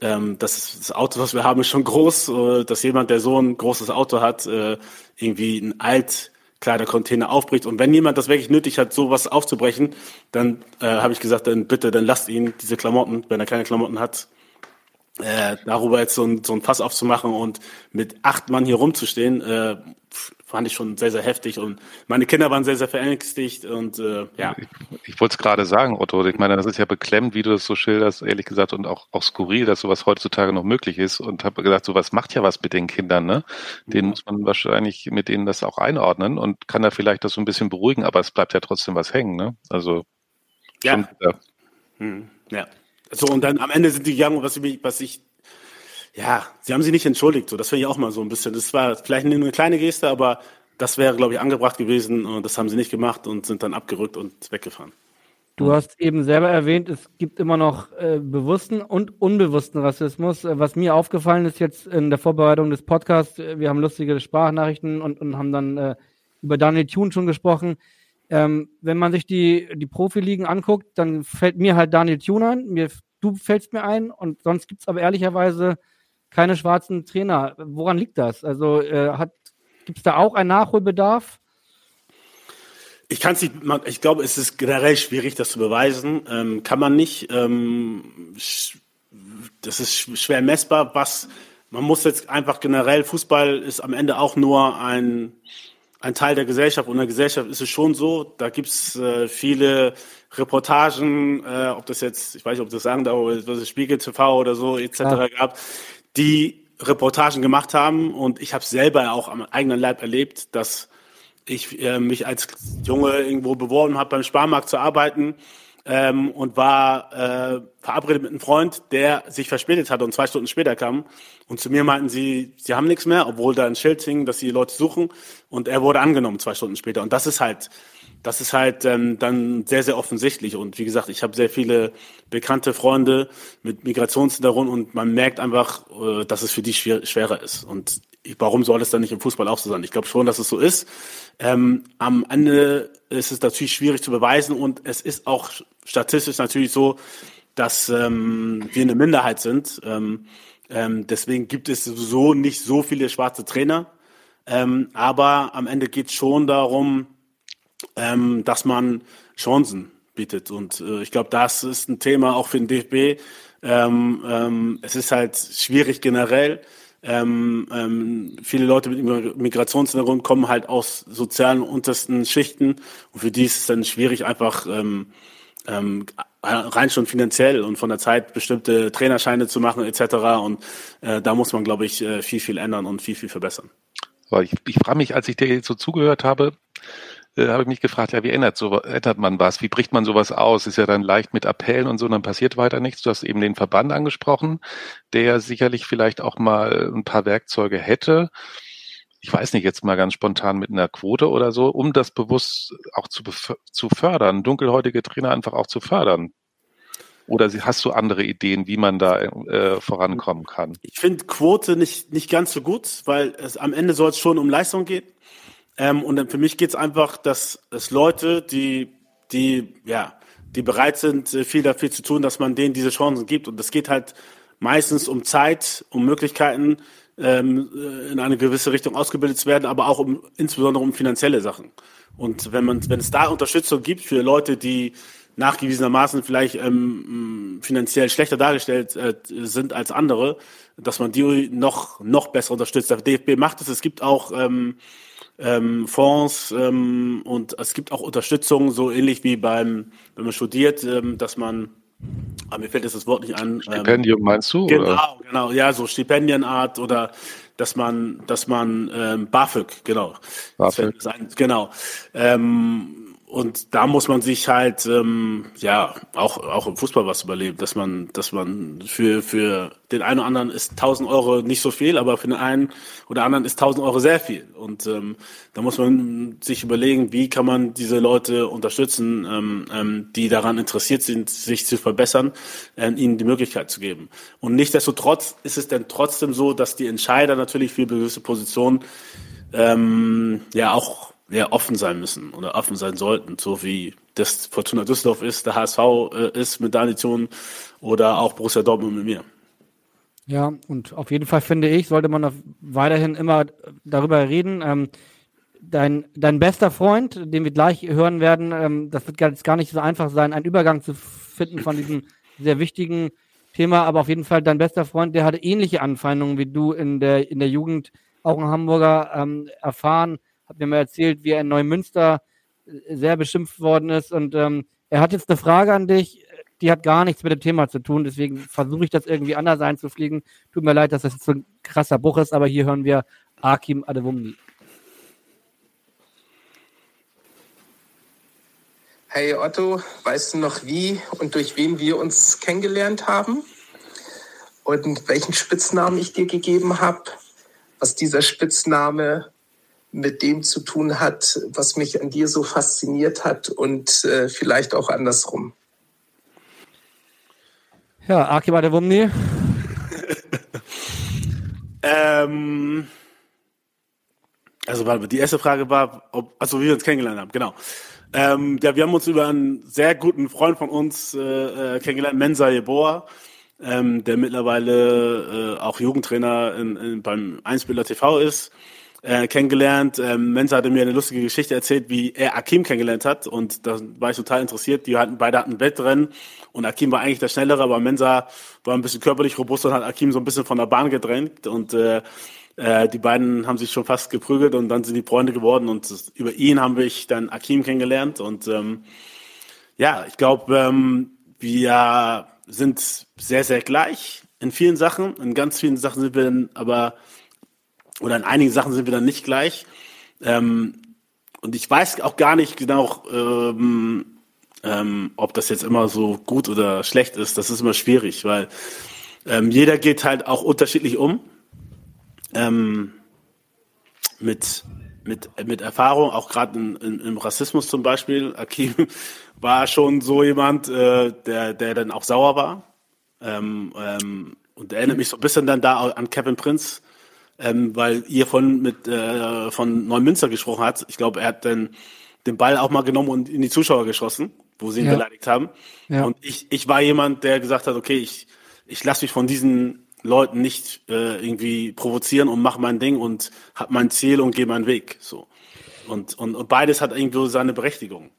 ähm, das, das Auto, was wir haben, ist schon groß, äh, dass jemand, der so ein großes Auto hat, äh, irgendwie ein alt Kleidercontainer aufbricht. Und wenn jemand das wirklich nötig hat, sowas aufzubrechen, dann äh, habe ich gesagt, dann bitte, dann lasst ihn diese Klamotten, wenn er keine Klamotten hat, äh, darüber jetzt so ein, so ein Fass aufzumachen und mit acht Mann hier rumzustehen, äh, fand ich schon sehr, sehr heftig. Und meine Kinder waren sehr, sehr verängstigt und äh, ja. Ich, ich wollte es gerade sagen, Otto. Ich meine, das ist ja beklemmt, wie du das so schilderst, ehrlich gesagt, und auch, auch skurril, dass sowas heutzutage noch möglich ist. Und habe gedacht, sowas macht ja was mit den Kindern, ne? Den muss man wahrscheinlich mit denen das auch einordnen und kann da vielleicht das so ein bisschen beruhigen, aber es bleibt ja trotzdem was hängen, ne? Also ja. Hm, ja. So, und dann am Ende sind die gegangen, was ich, was ich, ja, sie haben sich nicht entschuldigt, so, das finde ich auch mal so ein bisschen. Das war vielleicht eine kleine Geste, aber das wäre, glaube ich, angebracht gewesen und das haben sie nicht gemacht und sind dann abgerückt und weggefahren. Du hast eben selber erwähnt, es gibt immer noch äh, bewussten und unbewussten Rassismus. Äh, was mir aufgefallen ist jetzt in der Vorbereitung des Podcasts, äh, wir haben lustige Sprachnachrichten und, und haben dann äh, über Daniel Thune schon gesprochen. Ähm, wenn man sich die, die Profiligen anguckt, dann fällt mir halt Daniel Thune ein, mir, du fällst mir ein und sonst gibt es aber ehrlicherweise keine schwarzen Trainer. Woran liegt das? Also äh, gibt es da auch einen Nachholbedarf? Ich kann es nicht, ich glaube, es ist generell schwierig, das zu beweisen. Ähm, kann man nicht. Ähm, das ist schwer messbar. Was man muss jetzt einfach generell, Fußball ist am Ende auch nur ein ein Teil der Gesellschaft. Und in der Gesellschaft ist es schon so, da gibt es äh, viele Reportagen, äh, ob das jetzt, ich weiß nicht, ob das sagen darf, was es Spiegel TV oder so etc. Ja. gab, die Reportagen gemacht haben. Und ich habe selber auch am eigenen Leib erlebt, dass ich äh, mich als Junge irgendwo beworben habe, beim Sparmarkt zu arbeiten ähm, und war äh, verabredet mit einem Freund, der sich verspätet hatte und zwei Stunden später kam. Und zu mir meinten sie, sie haben nichts mehr, obwohl da ein Schild hing, dass sie Leute suchen. Und er wurde angenommen zwei Stunden später. Und das ist halt, das ist halt ähm, dann sehr, sehr offensichtlich. Und wie gesagt, ich habe sehr viele bekannte Freunde mit Migrationshintergrund und man merkt einfach, äh, dass es für die schwer, schwerer ist. Und warum soll es dann nicht im Fußball auch so sein? Ich glaube schon, dass es so ist. Ähm, am Ende ist es natürlich schwierig zu beweisen und es ist auch statistisch natürlich so, dass ähm, wir eine Minderheit sind. Ähm, ähm, deswegen gibt es so nicht so viele schwarze Trainer. Ähm, aber am Ende geht es schon darum, ähm, dass man Chancen bietet. Und äh, ich glaube, das ist ein Thema auch für den DFB. Ähm, ähm, es ist halt schwierig generell. Ähm, ähm, viele Leute mit Migrationshintergrund kommen halt aus sozialen untersten Schichten und für die ist es dann schwierig, einfach ähm, ähm, rein schon finanziell und von der Zeit bestimmte Trainerscheine zu machen etc. Und äh, da muss man, glaube ich, äh, viel, viel ändern und viel, viel verbessern. Ich, ich frage mich, als ich dir so zugehört habe, äh, habe ich mich gefragt, ja, wie ändert, so, ändert man was? Wie bricht man sowas aus? Ist ja dann leicht mit Appellen und so, dann passiert weiter nichts. Du hast eben den Verband angesprochen, der sicherlich vielleicht auch mal ein paar Werkzeuge hätte. Ich weiß nicht, jetzt mal ganz spontan mit einer Quote oder so, um das bewusst auch zu, zu fördern, dunkelhäutige Trainer einfach auch zu fördern. Oder hast du andere Ideen, wie man da äh, vorankommen kann? Ich finde Quote nicht, nicht ganz so gut, weil es am Ende soll es schon um Leistung gehen. Ähm, und dann für mich geht es einfach, dass es Leute, die, die, ja, die bereit sind, äh, viel dafür zu tun, dass man denen diese Chancen gibt. Und es geht halt meistens um Zeit, um Möglichkeiten, ähm, äh, in eine gewisse Richtung ausgebildet zu werden, aber auch um insbesondere um finanzielle Sachen. Und wenn man, wenn es da Unterstützung gibt für Leute, die nachgewiesenermaßen vielleicht ähm, finanziell schlechter dargestellt äh, sind als andere, dass man die noch noch besser unterstützt. Der DFB macht es. Es gibt auch ähm, ähm, Fonds ähm, und es gibt auch Unterstützung, so ähnlich wie beim, wenn man studiert, ähm, dass man, aber mir fällt jetzt das Wort nicht an. Ähm, Stipendium meinst du? Genau, oder? genau, ja, so Stipendienart oder dass man, dass man ähm, BAföG, genau. BAföG. Ein, genau. Ähm, und da muss man sich halt ähm, ja auch auch im Fußball was überleben, dass man dass man für für den einen oder anderen ist 1000 Euro nicht so viel, aber für den einen oder anderen ist 1000 Euro sehr viel. Und ähm, da muss man sich überlegen, wie kann man diese Leute unterstützen, ähm, ähm, die daran interessiert sind, sich zu verbessern, äh, ihnen die Möglichkeit zu geben. Und nichtsdestotrotz ist es dann trotzdem so, dass die Entscheider natürlich für gewisse Positionen ähm, ja auch ja, offen sein müssen oder offen sein sollten, so wie das Fortuna Düsseldorf ist, der HSV äh, ist mit Tradition oder auch Borussia Dortmund mit mir. Ja, und auf jeden Fall finde ich, sollte man weiterhin immer darüber reden. Ähm, dein, dein bester Freund, den wir gleich hören werden, ähm, das wird jetzt gar nicht so einfach sein, einen Übergang zu finden von diesem sehr wichtigen Thema, aber auf jeden Fall dein bester Freund, der hatte ähnliche Anfeindungen wie du in der, in der Jugend, auch ein Hamburger, ähm, erfahren, hat mir mal erzählt, wie er in Neumünster äh, sehr beschimpft worden ist und ähm, er hat jetzt eine Frage an dich, die hat gar nichts mit dem Thema zu tun, deswegen versuche ich das irgendwie anders einzufliegen. Tut mir leid, dass das jetzt so ein krasser Bruch ist, aber hier hören wir Akim Adewumni. Hey Otto, weißt du noch wie und durch wen wir uns kennengelernt haben? Und welchen Spitznamen ich dir gegeben habe? Was dieser Spitzname mit dem zu tun hat, was mich an dir so fasziniert hat und äh, vielleicht auch andersrum. Ja, Aki bei der Wumni. <laughs> ähm, also die erste Frage war, ob, also wie wir uns kennengelernt haben, genau. Ähm, ja, wir haben uns über einen sehr guten Freund von uns äh, äh kennengelernt, Mensa Jeboa, ähm, der mittlerweile äh, auch Jugendtrainer in, in, beim Einsbilder TV ist, äh, kennengelernt. Ähm, Mensa hatte mir eine lustige Geschichte erzählt, wie er Akim kennengelernt hat und da war ich total interessiert. Die hatten beide hatten ein Wettrennen und Akim war eigentlich der Schnellere, aber Mensa war ein bisschen körperlich robust und hat Akim so ein bisschen von der Bahn gedrängt und äh, äh, die beiden haben sich schon fast geprügelt und dann sind die Freunde geworden und über ihn haben wir dann Akim kennengelernt und ähm, ja, ich glaube, ähm, wir sind sehr, sehr gleich in vielen Sachen. In ganz vielen Sachen sind wir dann aber, oder in einigen Sachen sind wir dann nicht gleich. Ähm, und ich weiß auch gar nicht genau, ähm, ähm, ob das jetzt immer so gut oder schlecht ist. Das ist immer schwierig, weil ähm, jeder geht halt auch unterschiedlich um ähm, mit, mit, mit Erfahrung, auch gerade im Rassismus zum Beispiel. Akim <laughs> war schon so jemand, äh, der, der dann auch sauer war. Ähm, ähm, und erinnert mich so ein bisschen dann da an Kevin Prince, ähm, weil ihr von, mit, äh, von Neumünster gesprochen hat. Ich glaube, er hat dann den Ball auch mal genommen und in die Zuschauer geschossen, wo sie ihn ja. beleidigt haben. Ja. Und ich, ich war jemand, der gesagt hat, okay, ich, ich lasse mich von diesen Leuten nicht äh, irgendwie provozieren und mache mein Ding und habe mein Ziel und gehe meinen Weg. So. Und, und, und beides hat irgendwo seine Berechtigung.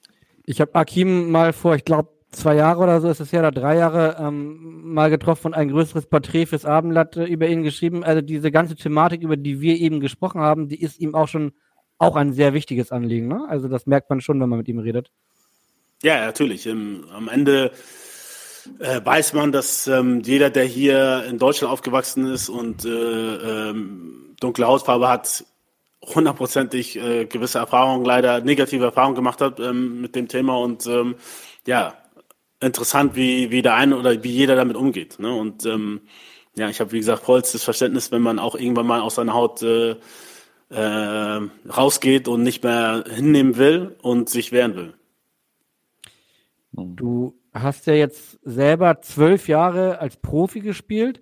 Ich habe Akim mal vor, ich glaube, zwei Jahre oder so ist es ja, oder drei Jahre, ähm, mal getroffen und ein größeres Porträt fürs Abendblatt äh, über ihn geschrieben. Also diese ganze Thematik, über die wir eben gesprochen haben, die ist ihm auch schon auch ein sehr wichtiges Anliegen. Ne? Also das merkt man schon, wenn man mit ihm redet. Ja, natürlich. Ähm, am Ende äh, weiß man, dass ähm, jeder, der hier in Deutschland aufgewachsen ist und äh, ähm, dunkle Hautfarbe hat, hundertprozentig äh, gewisse Erfahrungen, leider negative Erfahrungen gemacht hat ähm, mit dem Thema und ähm, ja, interessant, wie, wie der eine oder wie jeder damit umgeht. Ne? Und ähm, ja, ich habe, wie gesagt, vollstes Verständnis, wenn man auch irgendwann mal aus seiner Haut äh, äh, rausgeht und nicht mehr hinnehmen will und sich wehren will. Du hast ja jetzt selber zwölf Jahre als Profi gespielt,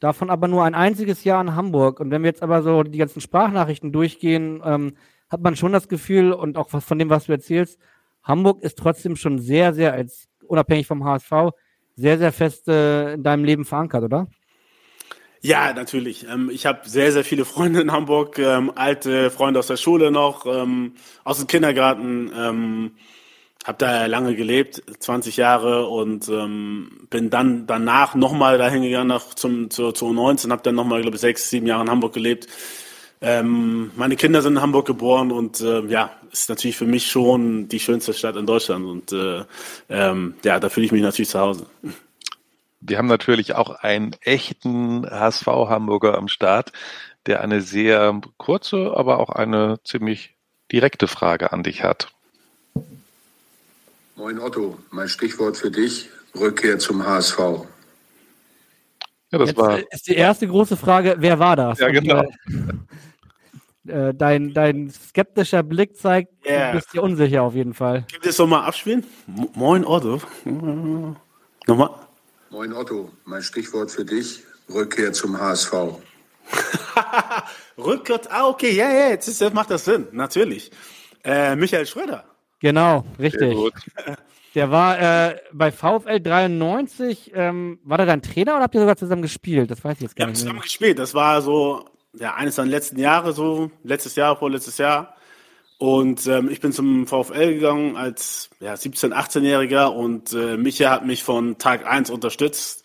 davon aber nur ein einziges Jahr in Hamburg. Und wenn wir jetzt aber so die ganzen Sprachnachrichten durchgehen, ähm, hat man schon das Gefühl und auch von dem, was du erzählst, Hamburg ist trotzdem schon sehr, sehr, als unabhängig vom HSV, sehr, sehr fest äh, in deinem Leben verankert, oder? Ja, natürlich. Ähm, ich habe sehr, sehr viele <laughs> Freunde in Hamburg, ähm, alte Freunde aus der Schule noch, ähm, aus dem Kindergarten. Ähm, habe da lange gelebt, 20 Jahre und ähm, bin dann danach nochmal dahin gegangen nach zum zur, zur 19, habe dann nochmal glaube ich sechs, sieben Jahre in Hamburg gelebt. Ähm, meine Kinder sind in Hamburg geboren und äh, ja, ist natürlich für mich schon die schönste Stadt in Deutschland und äh, ähm, ja, da fühle ich mich natürlich zu Hause. Wir haben natürlich auch einen echten HSV-Hamburger am Start, der eine sehr kurze, aber auch eine ziemlich direkte Frage an dich hat. Moin Otto, mein Stichwort für dich, Rückkehr zum HSV. Ja, das Jetzt war. Ist die erste große Frage, wer war das? Ja, genau. Äh, äh, dein, dein skeptischer Blick zeigt, yeah. du bist dir unsicher auf jeden Fall. Gibt es nochmal abspielen? Moin Otto. Nochmal. Moin Otto, mein Stichwort für dich, Rückkehr zum HSV. <laughs> Rückkehr, ah okay, ja, ja, jetzt, ist, jetzt macht das Sinn, natürlich. Äh, Michael Schröder. Genau, richtig. <laughs> Der war äh, bei VfL 93, ähm, war der dein Trainer oder habt ihr sogar zusammen gespielt? Das weiß ich jetzt gar ja, nicht. Wir haben zusammen gespielt. Das war so ja, eines der letzten Jahre, so letztes Jahr, vorletztes Jahr. Und ähm, ich bin zum VfL gegangen als ja, 17-, 18-Jähriger und äh, Micha hat mich von Tag eins unterstützt.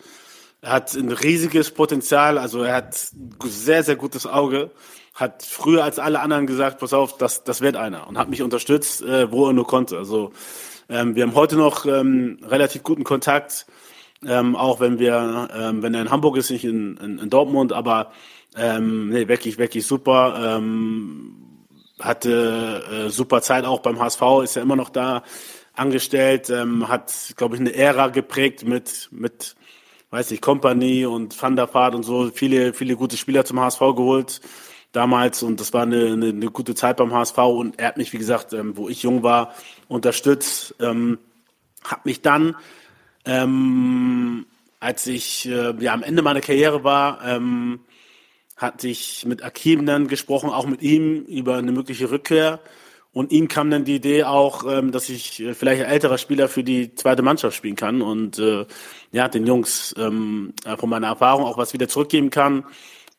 Er hat ein riesiges Potenzial, also er hat sehr, sehr gutes Auge. Hat früher als alle anderen gesagt, pass auf, das, das wird einer und hat mich unterstützt, äh, wo er nur konnte. Also ähm, wir haben heute noch ähm, relativ guten Kontakt, ähm, auch wenn wir, ähm, wenn er in Hamburg ist, nicht in, in, in Dortmund, aber ähm, nee, wirklich, wirklich super. Ähm, hatte äh, super Zeit auch beim HSV, ist ja immer noch da angestellt, ähm, hat, glaube ich, eine Ära geprägt mit, mit, weiß ich, Company und Van der Vaart und so, viele, viele gute Spieler zum HSV geholt damals und das war eine, eine, eine gute Zeit beim HSV und er hat mich, wie gesagt, ähm, wo ich jung war, unterstützt, ähm, hat mich dann, ähm, als ich äh, ja am Ende meiner Karriere war, ähm, hatte ich mit Akim dann gesprochen, auch mit ihm über eine mögliche Rückkehr. Und ihm kam dann die Idee auch, ähm, dass ich äh, vielleicht ein älterer Spieler für die zweite Mannschaft spielen kann und äh, ja, den Jungs ähm, von meiner Erfahrung auch was wieder zurückgeben kann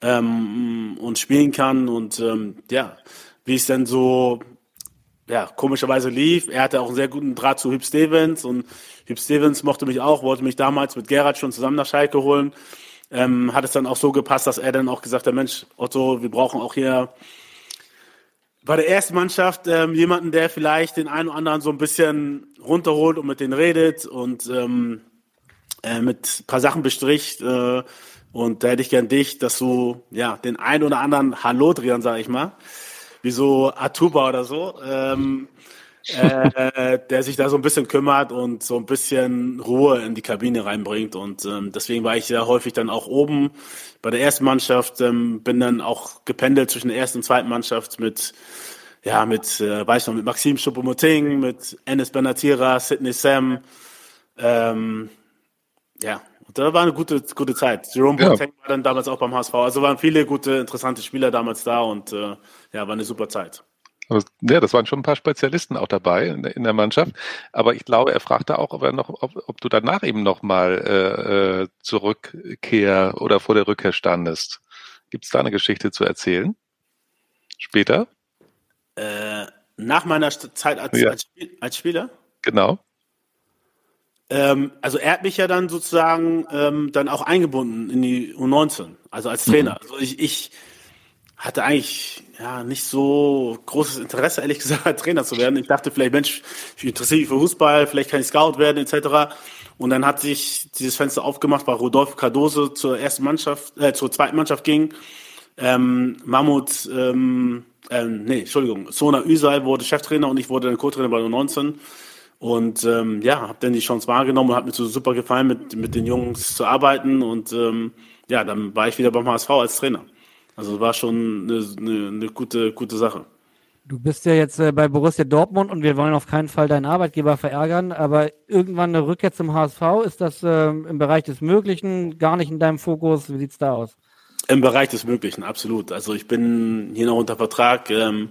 ähm, und spielen kann. Und ähm, ja, wie es dann so ja, komischerweise lief. Er hatte auch einen sehr guten Draht zu Hüb Stevens und Hüb Stevens mochte mich auch, wollte mich damals mit Gerhard schon zusammen nach Schalke holen ähm, hat es dann auch so gepasst, dass er dann auch gesagt hat, Mensch, Otto, wir brauchen auch hier bei der ersten Mannschaft ähm, jemanden, der vielleicht den einen oder anderen so ein bisschen runterholt und mit denen redet und ähm, äh, mit ein paar Sachen bestricht. Äh, und da hätte ich gern dich, dass du ja den einen oder anderen Hallo Drian, sag ich mal, wie so Atuba oder so, ähm, äh, der sich da so ein bisschen kümmert und so ein bisschen Ruhe in die Kabine reinbringt. Und ähm, deswegen war ich sehr häufig dann auch oben bei der ersten Mannschaft, ähm, bin dann auch gependelt zwischen der ersten und zweiten Mannschaft mit, ja, mit, äh, weiß noch, mit Maxim Choupo-Moting, mit Enes Benatira, Sidney Sam. Ähm, ja, und da war eine gute, gute Zeit. Jerome ja. Boateng war dann damals auch beim HSV. Also waren viele gute, interessante Spieler damals da und äh, ja, war eine super Zeit. Ja, das waren schon ein paar Spezialisten auch dabei in der, Mannschaft. Aber ich glaube, er fragte auch, ob, er noch, ob, ob du danach eben nochmal äh, äh, Zurückkehr oder vor der Rückkehr standest. Gibt es da eine Geschichte zu erzählen? Später? Äh, nach meiner Zeit als, ja. als, als, Spieler? Genau. Ähm, also er hat mich ja dann sozusagen ähm, dann auch eingebunden in die U19, also als Trainer. Mhm. Also ich, ich hatte eigentlich ja nicht so großes Interesse, ehrlich gesagt, <laughs> Trainer zu werden. Ich dachte vielleicht, Mensch, ich interessiere mich für Fußball, vielleicht kann ich Scout werden, etc. Und dann hat sich dieses Fenster aufgemacht, weil Rodolfo Cardoso zur ersten Mannschaft, äh, zur zweiten Mannschaft ging. Ähm, Mammut, ähm, äh, nee, Entschuldigung, Sona Üsal wurde Cheftrainer und ich wurde dann Co-Trainer bei 19. Und ähm, ja, habe dann die Chance wahrgenommen und hat mir so super gefallen, mit, mit den Jungs zu arbeiten. Und ähm, ja, dann war ich wieder beim HSV als Trainer. Also war schon eine, eine, eine gute, gute Sache. Du bist ja jetzt äh, bei Borussia Dortmund und wir wollen auf keinen Fall deinen Arbeitgeber verärgern, aber irgendwann eine Rückkehr zum HSV, ist das äh, im Bereich des Möglichen, gar nicht in deinem Fokus? Wie sieht es da aus? Im Bereich des Möglichen, absolut. Also ich bin hier noch unter Vertrag, ähm,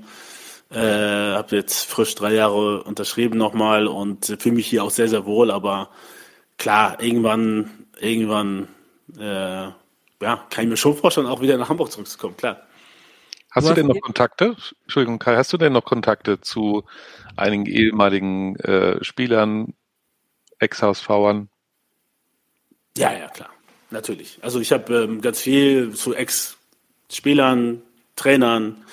äh, habe jetzt frisch drei Jahre unterschrieben nochmal und fühle mich hier auch sehr, sehr wohl, aber klar, irgendwann, irgendwann äh, ja, kann ich mir schon vorstellen, auch wieder nach Hamburg zurückzukommen, klar. Hast du, du denn noch Kontakte? Entschuldigung, Kai, hast du denn noch Kontakte zu einigen ehemaligen äh, Spielern, Ex-HSVern? Ja, ja, klar. Natürlich. Also ich habe ähm, ganz viel zu Ex-Spielern, Trainern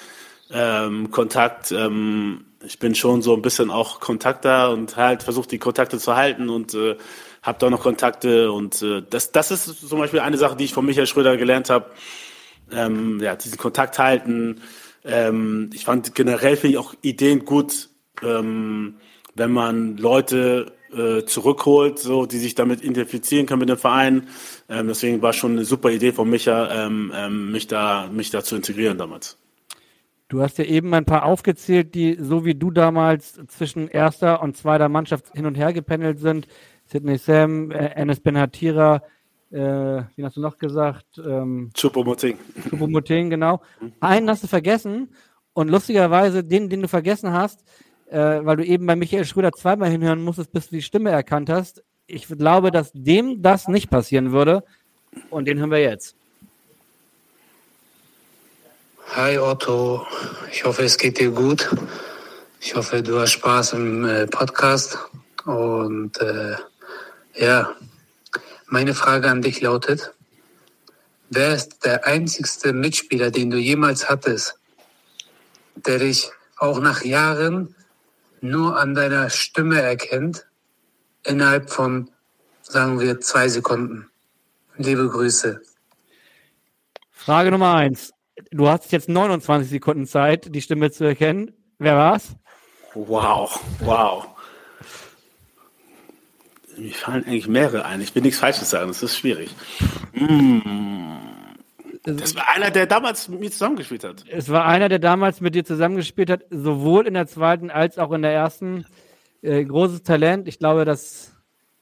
ähm, Kontakt. Ähm, ich bin schon so ein bisschen auch Kontakter und halt versuche die Kontakte zu halten und äh, habe da noch Kontakte und äh, das, das ist zum Beispiel eine Sache, die ich von Michael Schröder gelernt habe. Ähm, ja, diesen Kontakt halten. Ähm, ich fand generell finde ich auch Ideen gut, ähm, wenn man Leute äh, zurückholt, so die sich damit identifizieren können mit dem Verein. Ähm, deswegen war schon eine super Idee von Micha, ähm, ähm, mich da mich da zu integrieren damals. Du hast ja eben ein paar aufgezählt, die so wie du damals zwischen erster und zweiter Mannschaft hin und her gependelt sind. Sidney Sam, äh, Enes Benhatira, äh, wie hast du noch gesagt? Ähm, Chupomoting. Chupomoting, genau. Einen hast du vergessen und lustigerweise den, den du vergessen hast, äh, weil du eben bei Michael Schröder zweimal hinhören musstest, bis du die Stimme erkannt hast. Ich glaube, dass dem das nicht passieren würde und den hören wir jetzt. Hi Otto, ich hoffe es geht dir gut. Ich hoffe, du hast Spaß im äh, Podcast. Und äh, ja, meine Frage an dich lautet, wer ist der einzigste Mitspieler, den du jemals hattest, der dich auch nach Jahren nur an deiner Stimme erkennt, innerhalb von, sagen wir, zwei Sekunden? Liebe Grüße. Frage Nummer eins. Du hast jetzt 29 Sekunden Zeit, die Stimme zu erkennen. Wer war's? Wow, wow. Mir fallen eigentlich mehrere ein. Ich will nichts Falsches sagen, das ist schwierig. Mm. Das war einer, der damals mit mir zusammengespielt hat. Es war einer, der damals mit dir zusammengespielt hat, sowohl in der zweiten als auch in der ersten. Äh, großes Talent. Ich glaube, das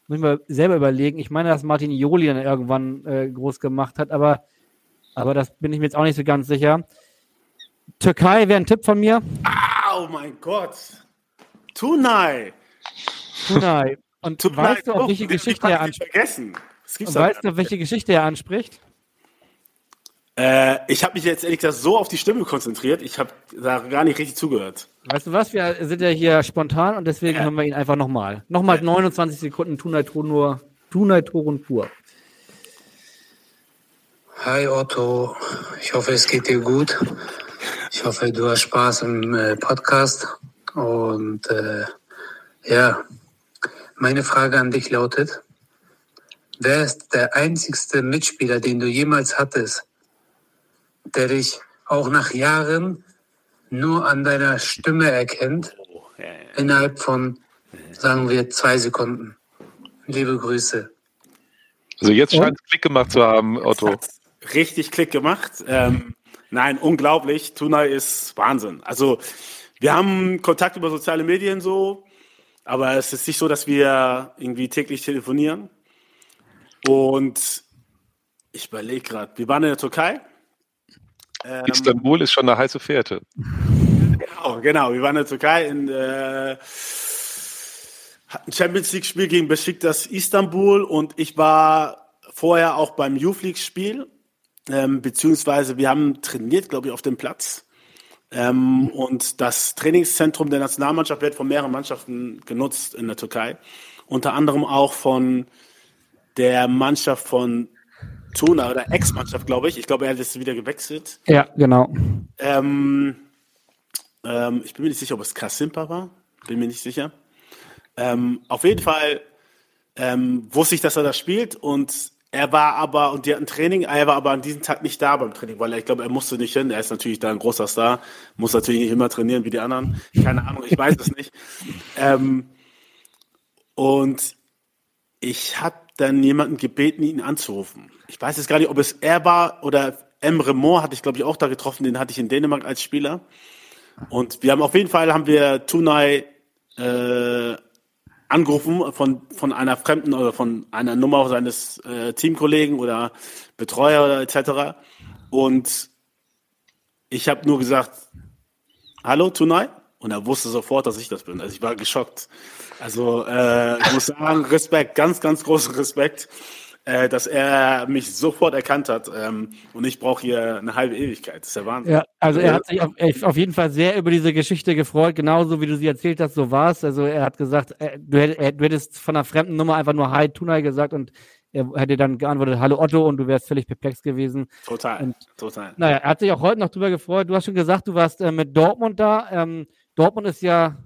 muss ich mal selber überlegen. Ich meine, dass Martin Joli dann irgendwann äh, groß gemacht hat, aber, aber das bin ich mir jetzt auch nicht so ganz sicher. Türkei wäre ein Tipp von mir. Oh mein Gott. Tunai. Tunai. Und Tunai, weißt du, auf doch, welche Geschichte er ich anspricht? vergessen. Und weißt du, welche Geschichte er anspricht? Äh, ich habe mich jetzt ehrlich gesagt so auf die Stimme konzentriert, ich habe da gar nicht richtig zugehört. Weißt du was? Wir sind ja hier spontan und deswegen hören wir ihn einfach nochmal. Nochmal 29 Sekunden Tunai Tonur, Tunai Torun pur. Hi Otto, ich hoffe, es geht dir gut. Ich hoffe, du hast Spaß im äh, Podcast. Und äh, ja, meine Frage an dich lautet, wer ist der einzigste Mitspieler, den du jemals hattest, der dich auch nach Jahren nur an deiner Stimme erkennt, innerhalb von, sagen wir, zwei Sekunden? Liebe Grüße. Also jetzt scheint es Klick gemacht zu haben, Otto. Richtig Klick gemacht. Ähm, nein, unglaublich. Tunai ist Wahnsinn. Also wir haben Kontakt über soziale Medien so, aber es ist nicht so, dass wir irgendwie täglich telefonieren. Und ich überlege gerade, wir waren in der Türkei. Ähm, Istanbul ist schon eine heiße Fährte. Genau, genau. Wir waren in der Türkei in äh, ein Champions League Spiel gegen Besiktas Istanbul und ich war vorher auch beim Youth League Spiel, ähm, beziehungsweise wir haben trainiert, glaube ich, auf dem Platz. Ähm, und das Trainingszentrum der Nationalmannschaft wird von mehreren Mannschaften genutzt in der Türkei. Unter anderem auch von der Mannschaft von Tuna oder Ex-Mannschaft, glaube ich. Ich glaube, er hat jetzt wieder gewechselt. Ja, genau. Ähm, ähm, ich bin mir nicht sicher, ob es Kasimpa war. Bin mir nicht sicher. Ähm, auf jeden Fall ähm, wusste ich, dass er das spielt und er war aber, und die hatten Training, er war aber an diesem Tag nicht da beim Training, weil er, ich glaube, er musste nicht hin. Er ist natürlich da ein großer Star, muss natürlich nicht immer trainieren wie die anderen. Keine Ahnung, ich weiß es nicht. <laughs> Ähm, und ich habe dann jemanden gebeten, ihn anzurufen. Ich weiß jetzt gar nicht, ob es er war oder Emre Moore hatte ich, glaube ich, auch da getroffen. Den hatte ich in Dänemark als Spieler. Und wir haben auf jeden Fall haben wir Tunai äh, angerufen von von einer Fremden oder von einer Nummer seines äh, Teamkollegen oder Betreuer oder etc. Und ich habe nur gesagt, hallo Tunai, und er wusste sofort, dass ich das bin. Also ich war geschockt. Also äh, ich muss sagen, Respekt, ganz, ganz großen Respekt, äh, dass er mich sofort erkannt hat. Ähm, und ich brauche hier eine halbe Ewigkeit. Das ist der Wahnsinn. Ja, also er hat sich auf, auf jeden Fall sehr über diese Geschichte gefreut, genauso wie du sie erzählt hast, so war es. Also er hat gesagt, äh, du, hätt- er, du hättest von einer fremden Nummer einfach nur Hi Tunai gesagt und er hätte dann geantwortet Hallo Otto und du wärst völlig perplex gewesen. Total, Und, total. naja, er hat sich auch heute noch drüber gefreut. Du hast schon gesagt, du warst äh, mit Dortmund da. Ähm, Dortmund ist ja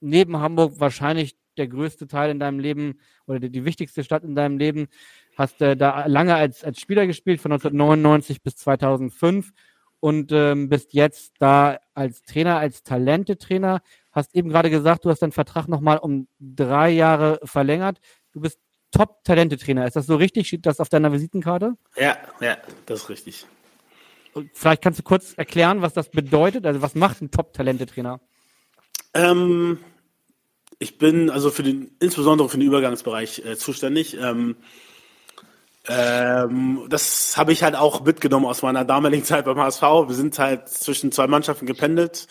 neben Hamburg wahrscheinlich der größte Teil in deinem Leben oder die, die wichtigste Stadt in deinem Leben. Hast äh, da lange als, als Spieler gespielt, von 1999 bis 2005 und ähm, bist jetzt da als Trainer, als Talente-Trainer. Hast eben gerade gesagt, du hast deinen Vertrag nochmal um drei Jahre verlängert. Du bist Top-Talente-Trainer. Ist das so richtig? Steht das auf deiner Visitenkarte? Ja, ja, das ist richtig. Und Vielleicht kannst du kurz erklären, was das bedeutet. Also was macht ein Top-Talente-Trainer? Ähm, ich bin also für den, insbesondere für den Übergangsbereich äh, zuständig. Ähm, ähm, das habe ich halt auch mitgenommen aus meiner damaligen <laughs> Zeit beim HSV. Wir sind halt zwischen zwei Mannschaften gependelt.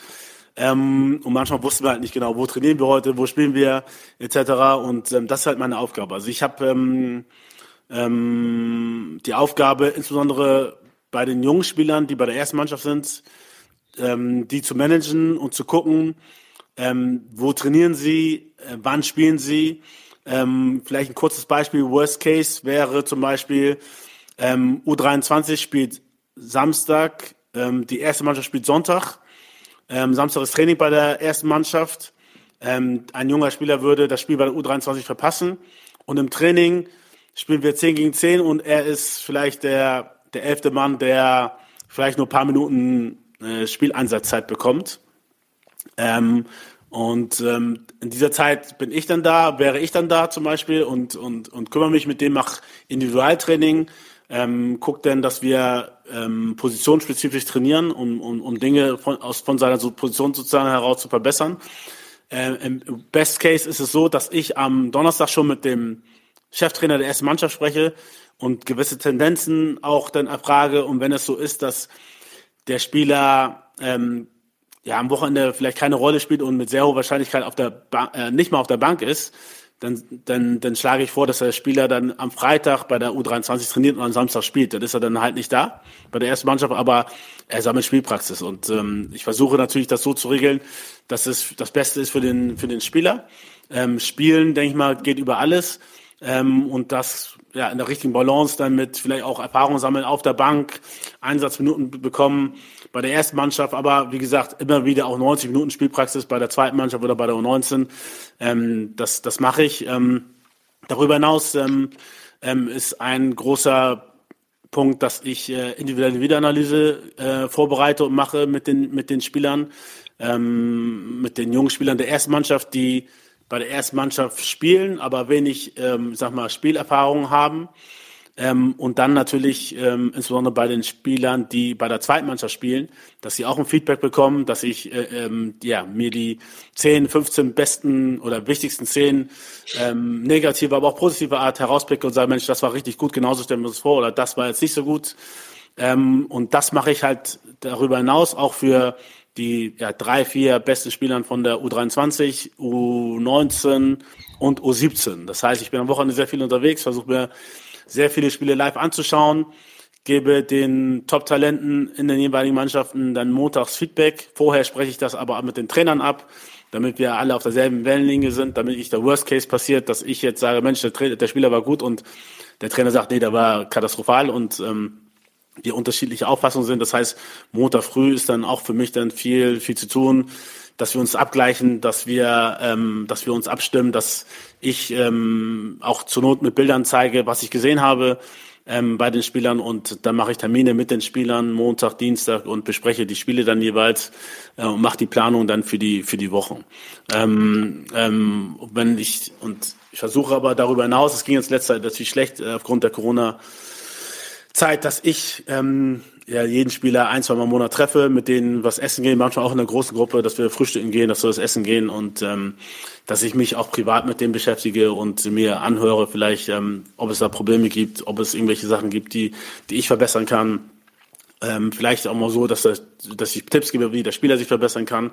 Ähm, und manchmal wussten wir halt nicht genau, wo trainieren wir heute, wo spielen wir, etc. Und ähm, das ist halt meine Aufgabe. Also ich habe ähm, ähm, die Aufgabe, insbesondere bei den jungen Spielern, die bei der ersten Mannschaft sind, ähm, die zu managen und zu gucken, Ähm, wo trainieren sie? Äh, wann spielen sie? Ähm, vielleicht ein kurzes Beispiel. Worst Case wäre zum Beispiel ähm, U23 spielt Samstag, ähm, die erste Mannschaft spielt Sonntag. Ähm, Samstag ist Training bei der ersten Mannschaft. Ähm, ein junger Spieler würde das Spiel bei der U23 verpassen. Und im Training spielen wir 10 gegen 10 und er ist vielleicht der, der elfte Mann, der vielleicht nur ein paar Minuten äh, Spieleinsatzzeit bekommt. Ähm, und ähm, in dieser Zeit bin ich dann da, wäre ich dann da zum Beispiel und, und, und kümmere mich mit dem, mache Individualtraining, ähm, guckt dann, dass wir ähm, positionsspezifisch trainieren, um, um, um Dinge von, aus, von seiner Position sozusagen heraus zu verbessern. Ähm, Im Best Case ist es so, dass ich am Donnerstag schon mit dem Cheftrainer der ersten Mannschaft spreche und gewisse Tendenzen auch dann erfrage. Und wenn es so ist, dass der Spieler ähm, ja am Wochenende vielleicht keine Rolle spielt und mit sehr hoher Wahrscheinlichkeit auf der ba äh, nicht mal auf der Bank ist, dann, dann, dann schlage ich vor, dass der Spieler dann am Freitag bei der U23 trainiert und am Samstag spielt. Dann ist er dann halt nicht da bei der ersten Mannschaft, aber er sammelt Spielpraxis. Und ähm, ich versuche natürlich, das so zu regeln, dass es das Beste ist für den, für den Spieler. Ähm, Spielen, denke ich mal, geht über alles. Ähm, und das ja, in der richtigen Balance dann mit vielleicht auch Erfahrung sammeln auf der Bank, Einsatzminuten bekommen bei der ersten Mannschaft, aber wie gesagt, immer wieder auch 90 Minuten Spielpraxis bei der zweiten Mannschaft oder bei der U19. Ähm, das das mache ich. Ähm, darüber hinaus ähm, ähm, ist ein großer Punkt, dass ich äh, individuelle Wiederanalyse äh, vorbereite und mache mit den, mit den Spielern, ähm, mit den jungen Spielern der ersten Mannschaft, die bei der ersten Mannschaft spielen, aber wenig, ähm, sag mal, Spielerfahrung haben. Ähm, und dann natürlich ähm, insbesondere bei den Spielern, die bei der zweiten Mannschaft spielen, dass sie auch ein Feedback bekommen, dass ich äh, ähm, ja, mir die 10, 15 besten oder wichtigsten Szenen ähm, negative, aber auch positive Art herauspicke und sage, Mensch, das war richtig gut, genauso stellen wir uns vor oder das war jetzt nicht so gut. Ähm, und das mache ich halt darüber hinaus auch für die ja, drei, vier besten Spielern von der U23, U19 und U17. Das heißt, ich bin am Wochenende sehr viel unterwegs, versuche mir sehr viele Spiele live anzuschauen, gebe den Top-Talenten in den jeweiligen Mannschaften dann montags Feedback. Vorher spreche ich das aber mit den Trainern ab, damit wir alle auf derselben Wellenlinie sind, damit nicht der Worst Case passiert, dass ich jetzt sage, Mensch, der, Trainer, der Spieler war gut und der Trainer sagt, nee, der war katastrophal und ähm, wir unterschiedliche Auffassungen sind. Das heißt, Montag früh ist dann auch für mich dann viel, viel zu tun, dass wir uns abgleichen, dass wir, ähm, dass wir uns abstimmen, dass ich ähm, auch zur Not mit Bildern zeige, was ich gesehen habe ähm, bei den Spielern und dann mache ich Termine mit den Spielern Montag, Dienstag und bespreche die Spiele dann jeweils äh, und mache die Planung dann für die für die Wochen. Ähm, ähm, wenn ich und ich versuche aber darüber hinaus, es ging jetzt letzter Zeit natürlich schlecht äh, aufgrund der Corona Zeit, dass ich ähm, ja, jeden Spieler ein, zwei Mal im Monat treffe, mit denen was essen gehen, manchmal auch in einer großen Gruppe, dass wir frühstücken gehen, dass wir das Essen gehen und ähm, dass ich mich auch privat mit dem beschäftige und mir anhöre, vielleicht, ähm, ob es da Probleme gibt, ob es irgendwelche Sachen gibt, die, die ich verbessern kann. Ähm, vielleicht auch mal so, dass, das, dass ich Tipps gebe, wie der Spieler sich verbessern kann,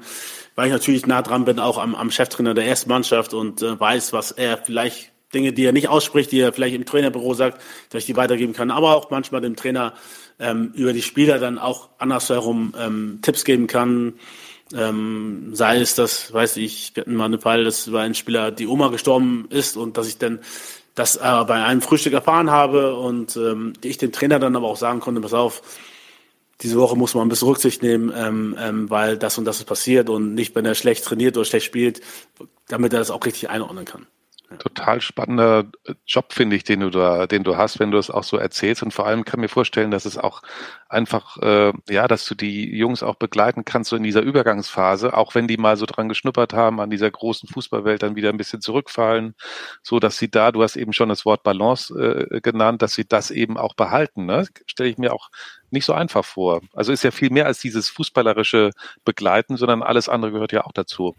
weil ich natürlich nah dran bin, auch am, am Cheftrainer der ersten Mannschaft und äh, weiß, was er vielleicht Dinge, die er nicht ausspricht, die er vielleicht im Trainerbüro sagt, dass ich die weitergeben kann, aber auch manchmal dem Trainer ähm, über die Spieler dann auch andersherum ähm, Tipps geben kann. Ähm, sei es, dass, weiß ich, wir hatten mal einen Fall, dass bei einem Spieler die Oma gestorben ist und dass ich dann das äh, bei einem Frühstück erfahren habe und ähm, ich dem Trainer dann aber auch sagen konnte, pass auf, diese Woche muss man ein bisschen Rücksicht nehmen, ähm, ähm, weil das und das ist passiert und nicht, wenn er schlecht trainiert oder schlecht spielt, damit er das auch richtig einordnen kann. Total spannender äh, Job, finde ich, den du da, den du hast, wenn du es auch so erzählst. Und vor allem kann mir vorstellen, dass es auch einfach, äh, ja, dass du die Jungs auch begleiten kannst, so in dieser Übergangsphase, auch wenn die mal so dran geschnuppert haben, an dieser großen Fußballwelt dann wieder ein bisschen zurückfallen, so dass sie da, du hast eben schon das Wort Balance äh, genannt, dass sie das eben auch behalten. Ne? Stelle ich mir auch nicht so einfach vor. Also ist ja viel mehr als dieses fußballerische Begleiten, sondern alles andere gehört ja auch dazu.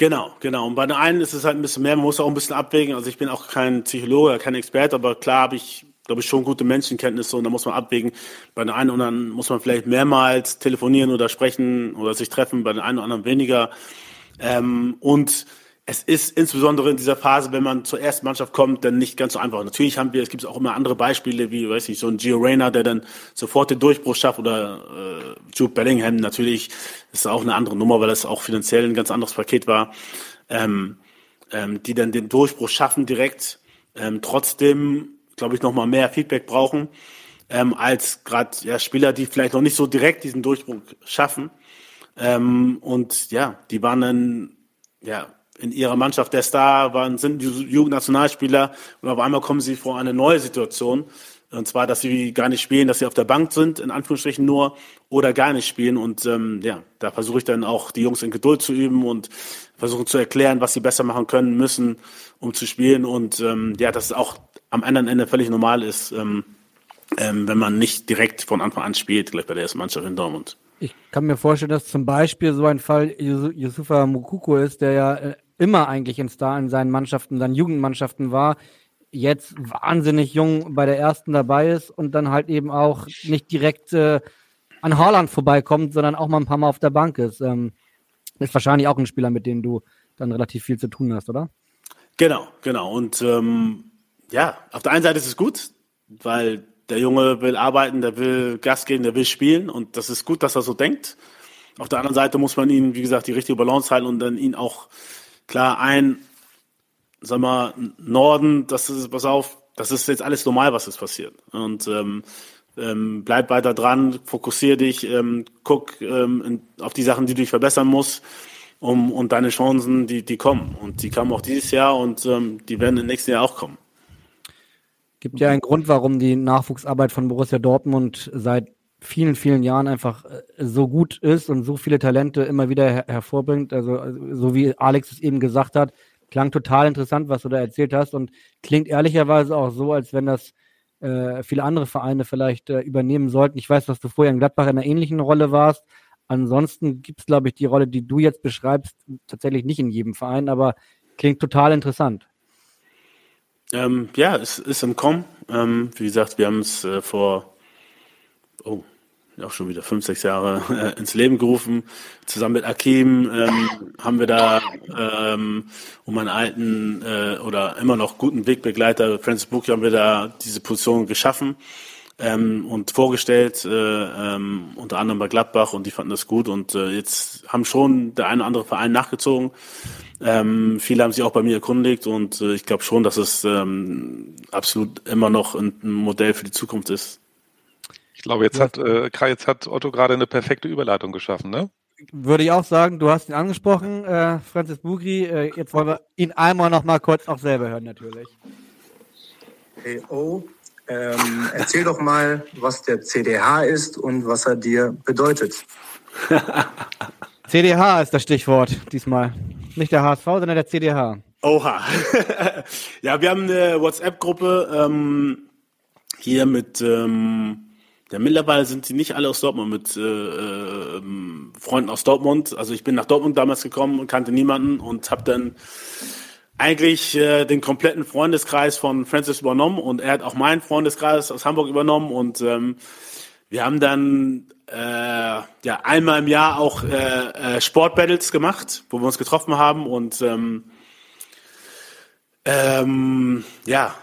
Genau, genau. Und bei den einen ist es halt ein bisschen mehr, man muss auch ein bisschen abwägen. Also ich bin auch kein Psychologe, kein Experte, aber klar habe ich, glaube ich, schon gute Menschenkenntnisse und da muss man abwägen. Bei den einen oder anderen muss man vielleicht mehrmals telefonieren oder sprechen oder sich treffen, bei den einen oder anderen weniger. Ähm, und es ist insbesondere in dieser Phase, wenn man zur ersten Mannschaft kommt, dann nicht ganz so einfach. Natürlich haben wir, es gibt auch immer andere Beispiele, wie, weiß ich, so ein Gio Reyna, der dann sofort den Durchbruch schafft oder äh, Jude Bellingham. Natürlich ist auch eine andere Nummer, weil das auch finanziell ein ganz anderes Paket war, ähm, ähm, die dann den Durchbruch schaffen direkt, ähm, trotzdem, glaube ich, nochmal mehr Feedback brauchen, ähm, als gerade ja, Spieler, die vielleicht noch nicht so direkt diesen Durchbruch schaffen. Ähm, und ja, die waren dann, ja, in ihrer Mannschaft der Star, waren, sind Jugendnationalspieler und auf einmal kommen sie vor eine neue Situation. Und zwar, dass sie gar nicht spielen, dass sie auf der Bank sind, in Anführungsstrichen nur, oder gar nicht spielen. Und ähm, ja, da versuche ich dann auch die Jungs in Geduld zu üben und versuchen zu erklären, was sie besser machen können, müssen, um zu spielen. Und ähm, ja, dass es auch am anderen Ende völlig normal ist, ähm, ähm, wenn man nicht direkt von Anfang an spielt, gleich bei der ersten Mannschaft in Dortmund. Ich kann mir vorstellen, dass zum Beispiel so ein Fall Yusufa Mukuko ist, der ja äh, immer eigentlich ein Star in seinen Mannschaften, seinen Jugendmannschaften war, jetzt wahnsinnig jung bei der ersten dabei ist und dann halt eben auch nicht direkt äh, an Haaland vorbeikommt, sondern auch mal ein paar Mal auf der Bank ist. Ähm, ist wahrscheinlich auch ein Spieler, mit dem du dann relativ viel zu tun hast, oder? Genau, genau. Und ähm, ja, auf der einen Seite ist es gut, weil der Junge will arbeiten, der will Gas geben, der will spielen und das ist gut, dass er so denkt. Auf der anderen Seite muss man ihm, wie gesagt, die richtige Balance halten und dann ihn auch Klar, ein, sag mal, Norden, das ist, pass auf, das ist jetzt alles normal, was ist passiert. Und ähm, ähm, bleib weiter dran, fokussier dich, ähm, guck ähm, auf die Sachen, die du dich verbessern musst, um und deine Chancen, die, die kommen. Und die kamen auch dieses Jahr und ähm, die werden im nächsten Jahr auch kommen. Gibt ja einen Grund, warum die Nachwuchsarbeit von Borussia Dortmund seit vielen, vielen Jahren einfach äh, so gut ist und so viele Talente immer wieder her hervorbringt. Also, so wie Alex es eben gesagt hat, klang total interessant, was du da erzählt hast und klingt ehrlicherweise auch so, als wenn das äh, viele andere Vereine vielleicht äh, übernehmen sollten. Ich weiß, dass du vorher in Gladbach in einer ähnlichen Rolle warst. Ansonsten gibt es, glaube ich, die Rolle, die du jetzt beschreibst, tatsächlich nicht in jedem Verein, aber klingt total interessant. Ähm, ja, es ist im Kommen. Ähm, wie gesagt, wir haben es äh, vor oh, auch schon wieder fünf, sechs Jahre äh, ins Leben gerufen. Zusammen mit Akim ähm, haben wir da ähm, um einen alten äh, oder immer noch guten Wegbegleiter, Francis Buki, haben wir da diese Position geschaffen ähm, und vorgestellt, äh, ähm, unter anderem bei Gladbach und die fanden das gut und äh, jetzt haben schon der eine oder andere Verein nachgezogen. Ähm, viele haben sich auch bei mir erkundigt und äh, ich glaube schon, dass es ähm, absolut immer noch ein, ein Modell für die Zukunft ist. Ich glaube, jetzt hat, äh, jetzt hat Otto gerade eine perfekte Überleitung geschaffen, ne? Würde ich auch sagen, du hast ihn angesprochen, äh, Francis Bugri. Äh, jetzt wollen wir ihn einmal noch mal kurz auch selber hören, natürlich. Hey, oh, ähm, erzähl doch mal, was der CDH ist und was er dir bedeutet. <laughs> CDH ist das Stichwort diesmal. Nicht der HSV, sondern der CDH. Oha. <laughs> ja, wir haben eine WhatsApp-Gruppe ähm, hier mit ähm, ja, mittlerweile sind sie nicht alle aus Dortmund mit äh, äh, Freunden aus Dortmund. Also ich bin nach Dortmund damals gekommen und kannte niemanden und habe dann eigentlich äh, den kompletten Freundeskreis von Francis übernommen und er hat auch meinen Freundeskreis aus Hamburg übernommen und ähm, wir haben dann äh, ja einmal im Jahr auch äh, äh, Sportbattles gemacht, wo wir uns getroffen haben und ähm, ähm, ja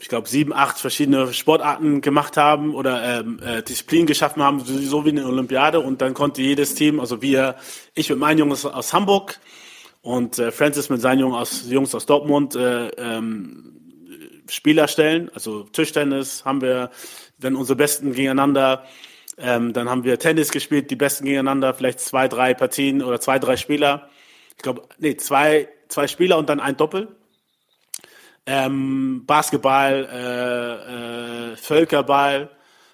ich glaube, sieben, acht verschiedene Sportarten gemacht haben oder ähm, äh, Disziplinen geschaffen haben, so wie eine Olympiade. Und dann konnte jedes Team, also wir, ich mit meinen Jungs aus Hamburg und äh, Francis mit seinen Jungs aus, Jungs aus Dortmund äh, ähm, Spieler stellen. Also Tischtennis haben wir, dann unsere Besten gegeneinander. Ähm, dann haben wir Tennis gespielt, die Besten gegeneinander, vielleicht zwei, drei Partien oder zwei, drei Spieler. Ich glaube, nee, zwei, zwei Spieler und dann ein Doppel ähm, Basketball, äh, äh, Völkerball.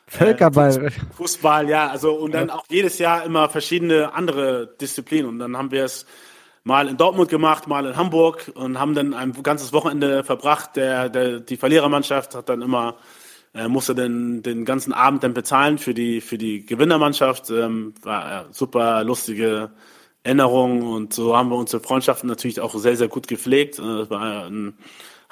Völkerball. Äh, Fußball, ja, also und dann auch jedes Jahr immer verschiedene andere Disziplinen. Und dann haben wir es mal in Dortmund gemacht, mal in Hamburg und haben dann ein ganzes Wochenende verbracht. Der, der, die Verlierermannschaft hat dann immer, äh, musste den, den ganzen Abend dann bezahlen für die, für die Gewinnermannschaft. Ähm, war ja, super lustige Erinnerung und so haben wir unsere Freundschaften natürlich auch sehr, sehr gut gepflegt. Äh, das war ein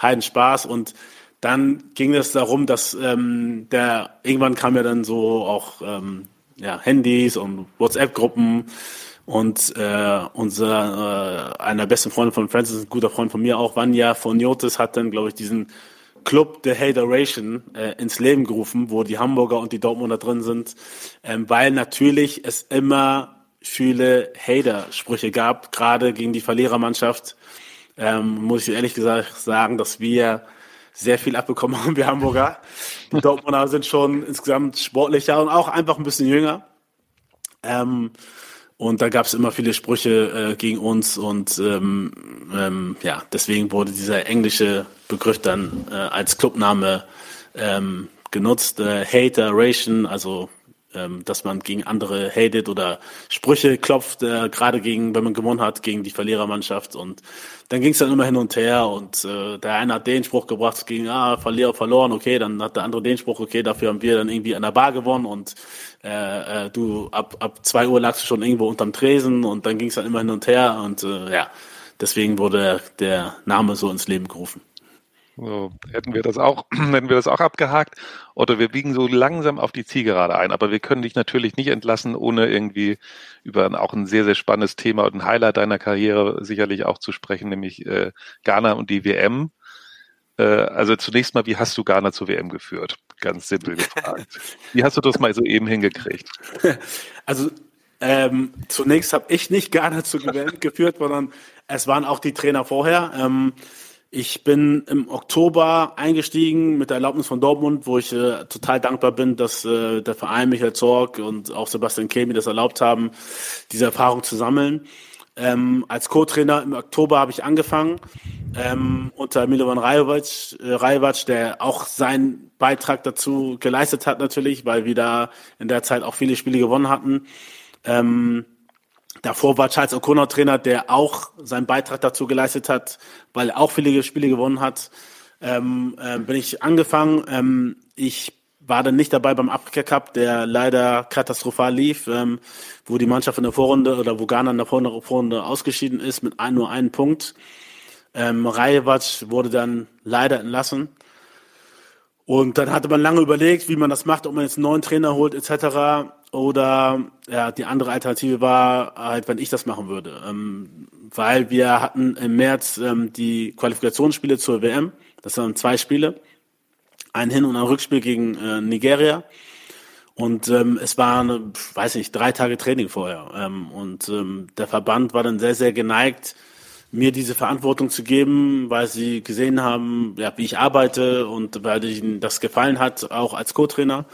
Heidenspaß und dann ging es darum, dass ähm, der irgendwann kam ja dann so auch ähm, ja, Handys und WhatsApp-Gruppen. Und äh, unser äh, einer besten Freunde von Francis, ein guter Freund von mir auch, Vanya von Jotis, hat dann, glaube ich, diesen Club der Hateration äh, ins Leben gerufen, wo die Hamburger und die Dortmunder drin sind, ähm, weil natürlich es immer viele Hater-Sprüche gab, gerade gegen die Verlierermannschaft. Ähm, muss ich ehrlich gesagt sagen, dass wir sehr viel abbekommen haben, wir Hamburger. Die Dortmunder sind schon insgesamt sportlicher und auch einfach ein bisschen jünger. Ähm, und da gab es immer viele Sprüche äh, gegen uns und ähm, ähm, ja, deswegen wurde dieser englische Begriff dann äh, als Clubname ähm, genutzt. Äh, Hateration, also ähm, dass man gegen andere hatet oder Sprüche klopft, äh, gerade gegen, wenn man gewonnen hat, gegen die Verlierermannschaft. Und dann ging es dann immer hin und her und äh, der eine hat den Spruch gebracht, ging, ah, Verlierer verloren, okay, dann hat der andere den Spruch, okay, dafür haben wir dann irgendwie an der Bar gewonnen und äh, äh, du ab, ab zwei Uhr lagst du schon irgendwo unterm Tresen und dann ging es dann immer hin und her und äh, ja, deswegen wurde der Name so ins Leben gerufen. So, hätten wir das auch, <clears throat> hätten wir das auch abgehakt. Oder wir biegen so langsam auf die Zielgerade ein. Aber wir können dich natürlich nicht entlassen, ohne irgendwie über ein, auch ein sehr, sehr spannendes Thema und ein Highlight deiner Karriere sicherlich auch zu sprechen, nämlich äh, Ghana und die WM. Äh, also zunächst mal, wie hast du Ghana zur WM geführt? Ganz simpel gefragt. wie hast du das mal so eben hingekriegt? <laughs> Also ähm, zunächst habe ich nicht Ghana zur WM geführt, sondern es waren auch die Trainer vorher. Ähm, ich bin im Oktober eingestiegen mit der Erlaubnis von Dortmund, wo ich äh, total dankbar bin, dass äh, der Verein Michael Zorg und auch Sebastian Kehl das erlaubt haben, diese Erfahrung zu sammeln. Ähm, als Co-Trainer im Oktober habe ich angefangen ähm, unter Milovan Rajovac, äh, Rajovac, der auch seinen Beitrag dazu geleistet hat natürlich, weil wir da in der Zeit auch viele Spiele gewonnen hatten. Ähm, Davor war Charles O'Connor Trainer, der auch seinen Beitrag dazu geleistet hat, weil er auch viele Spiele gewonnen hat. Ähm, äh, bin ich angefangen. Ähm, ich war dann nicht dabei beim Afrika Cup, der leider katastrophal lief, ähm, wo die Mannschaft in der Vorrunde oder wo Ghana in der Vorrunde ausgeschieden ist mit ein, nur einem Punkt. Ähm, Rajevac wurde dann leider entlassen. Und dann hatte man lange überlegt, wie man das macht, ob man jetzt einen neuen Trainer holt etc. Oder ja, die andere Alternative war halt, wenn ich das machen würde. Ähm, weil wir hatten im März ähm, die Qualifikationsspiele zur WM. Das waren zwei Spiele. Ein Hin- und ein Rückspiel gegen äh, Nigeria. Und ähm, es waren, weiß nicht, drei Tage Training vorher. Ähm, und ähm, der Verband war dann sehr, sehr geneigt, mir diese Verantwortung zu geben, weil sie gesehen haben, ja, wie ich arbeite und weil ihnen das gefallen hat, auch als Co-Trainer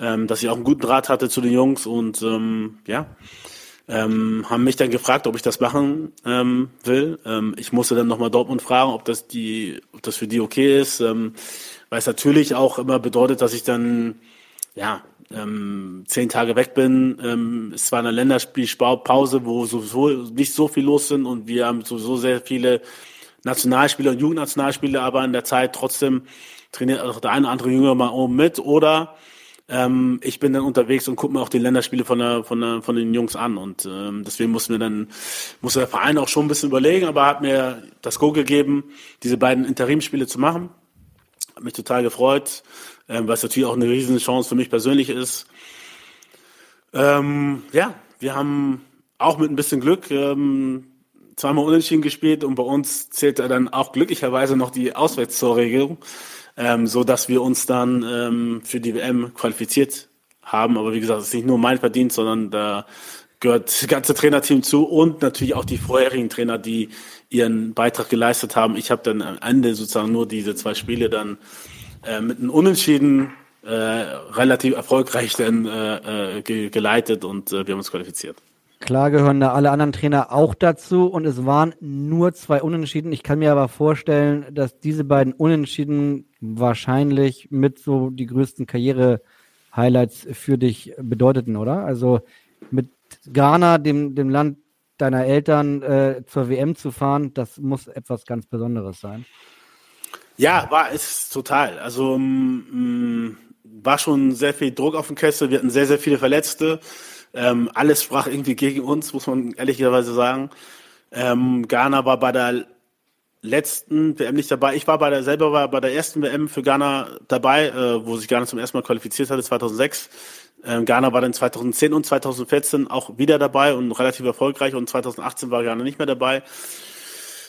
ähm, dass ich auch einen guten Draht hatte zu den Jungs und ähm, ja, ähm, haben mich dann gefragt, ob ich das machen ähm, will. Ähm, ich musste dann nochmal Dortmund fragen, ob das die, ob das für die okay ist, ähm, weil es natürlich auch immer bedeutet, dass ich dann ja ähm, zehn Tage weg bin. Ähm, es war eine Länderspielpause, wo sowieso nicht so viel los sind und wir haben sowieso sehr viele Nationalspiele und Jugendnationalspiele, aber in der Zeit trotzdem trainiert auch der eine oder andere Jünger mal oben mit oder ähm, ich bin dann unterwegs und gucke mir auch die Länderspiele von, der, von, der, von den Jungs an. Und ähm, deswegen mussten wir dann, musste der Verein auch schon ein bisschen überlegen, aber hat mir das Go gegeben, diese beiden Interimspiele zu machen. Hat mich total gefreut, ähm, weil natürlich auch eine riesen Chance für mich persönlich ist. Ähm, ja, wir haben auch mit ein bisschen Glück ähm, zweimal unentschieden gespielt und bei uns zählt dann auch glücklicherweise noch die Auswärtstorregelung ähm, so dass wir uns dann ähm, für die WM qualifiziert haben. Aber wie gesagt, es ist nicht nur mein Verdienst, sondern da gehört das ganze Trainerteam zu und natürlich auch die vorherigen Trainer, die ihren Beitrag geleistet haben. Ich habe dann am Ende sozusagen nur diese zwei Spiele dann äh, mit einem Unentschieden äh, relativ erfolgreich dann äh, äh ge geleitet und äh, wir haben uns qualifiziert. Klar gehören da alle anderen Trainer auch dazu und es waren nur zwei Unentschieden. Ich kann mir aber vorstellen, dass diese beiden Unentschieden wahrscheinlich mit so die größten Karriere-Highlights für dich bedeuteten, oder? Also mit Ghana, dem, dem Land deiner Eltern, äh, zur WM zu fahren, das muss etwas ganz Besonderes sein. Ja, war es total. Also mh, mm, war schon sehr viel Druck auf dem Kessel. Wir hatten sehr, sehr viele Verletzte. Ähm, alles sprach irgendwie gegen uns, muss man ehrlicherweise sagen. Ähm, Ghana war bei der letzten WM nicht dabei. Ich war bei der selber war bei der ersten WM für Ghana dabei, äh, wo sich Ghana zum ersten Mal qualifiziert hatte, 2006. Ähm, Ghana war dann 2010 und 2014 auch wieder dabei und relativ erfolgreich und 2018 war Ghana nicht mehr dabei.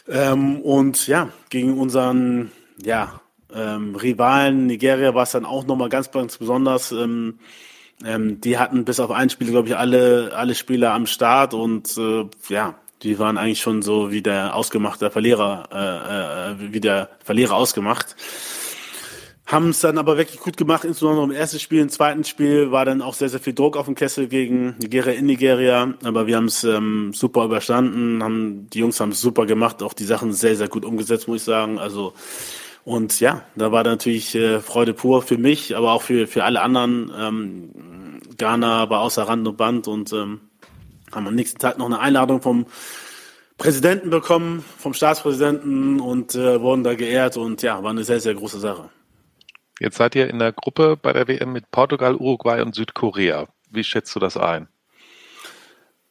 Ähm, und ja, gegen unseren ja, ähm, Rivalen Nigeria war es dann auch nochmal ganz, ganz besonders. Ähm, ähm, die hatten bis auf ein Spiel, glaube ich, alle, alle Spieler am Start und äh, ja, die waren eigentlich schon so wie der ausgemachte Verlierer, äh, äh, wie der Verlierer ausgemacht. Haben es dann aber wirklich gut gemacht, insbesondere im ersten Spiel. Im zweiten Spiel war dann auch sehr, sehr viel Druck auf dem Kessel gegen Nigeria in Nigeria. Aber wir haben es ähm, super überstanden. Haben, die Jungs haben es super gemacht, auch die Sachen sehr, sehr gut umgesetzt, muss ich sagen. Also und ja, da war natürlich äh, Freude pur für mich, aber auch für, für alle anderen. Ähm, Ghana war außer Rand und Band und ähm, haben am nächsten Tag noch eine Einladung vom Präsidenten bekommen, vom Staatspräsidenten und äh, wurden da geehrt und ja, war eine sehr, sehr große Sache. Jetzt seid ihr in der Gruppe bei der WM mit Portugal, Uruguay und Südkorea. Wie schätzt du das ein?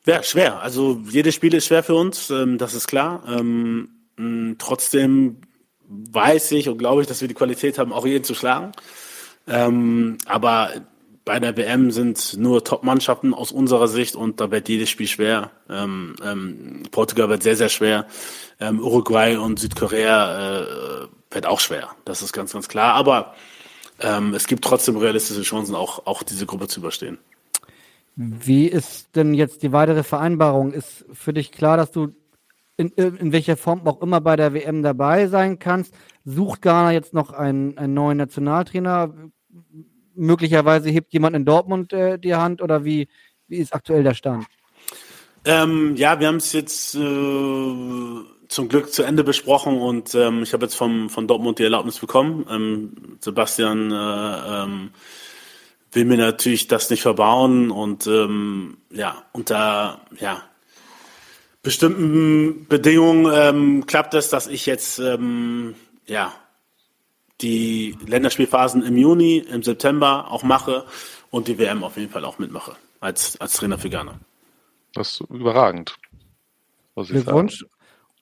Ja, schwer. Also jedes Spiel ist schwer für uns, ähm, das ist klar. Ähm, trotzdem weiß ich und glaube ich, dass wir die Qualität haben, auch jeden zu schlagen. Ähm, aber bei der WM sind nur Top-Mannschaften aus unserer Sicht und da wird jedes Spiel schwer. Ähm, ähm, Portugal wird sehr, sehr schwer. Ähm, Uruguay und Südkorea äh, wird auch schwer. Das ist ganz, ganz klar. Aber ähm, es gibt trotzdem realistische Chancen, auch, auch diese Gruppe zu überstehen. Wie ist denn jetzt die weitere Vereinbarung? Ist für dich klar, dass du in, in welcher Form auch immer bei der WM dabei sein kannst? Sucht Ghana jetzt noch einen, einen neuen Nationaltrainer? Möglicherweise hebt jemand in Dortmund äh, die Hand oder wie, wie ist aktuell der Stand? Ähm, ja, wir haben es jetzt äh, zum Glück zu Ende besprochen und ähm, ich habe jetzt vom, von Dortmund die Erlaubnis bekommen. Ähm, Sebastian äh, ähm, will mir natürlich das nicht verbauen und ähm, ja, unter ja, bestimmten Bedingungen ähm, klappt es, dass ich jetzt ja die Länderspielphasen im Juni, im September auch mache und die WM auf jeden Fall auch mitmache als, als Trainer für Ghana. Das ist überragend. Glückwunsch.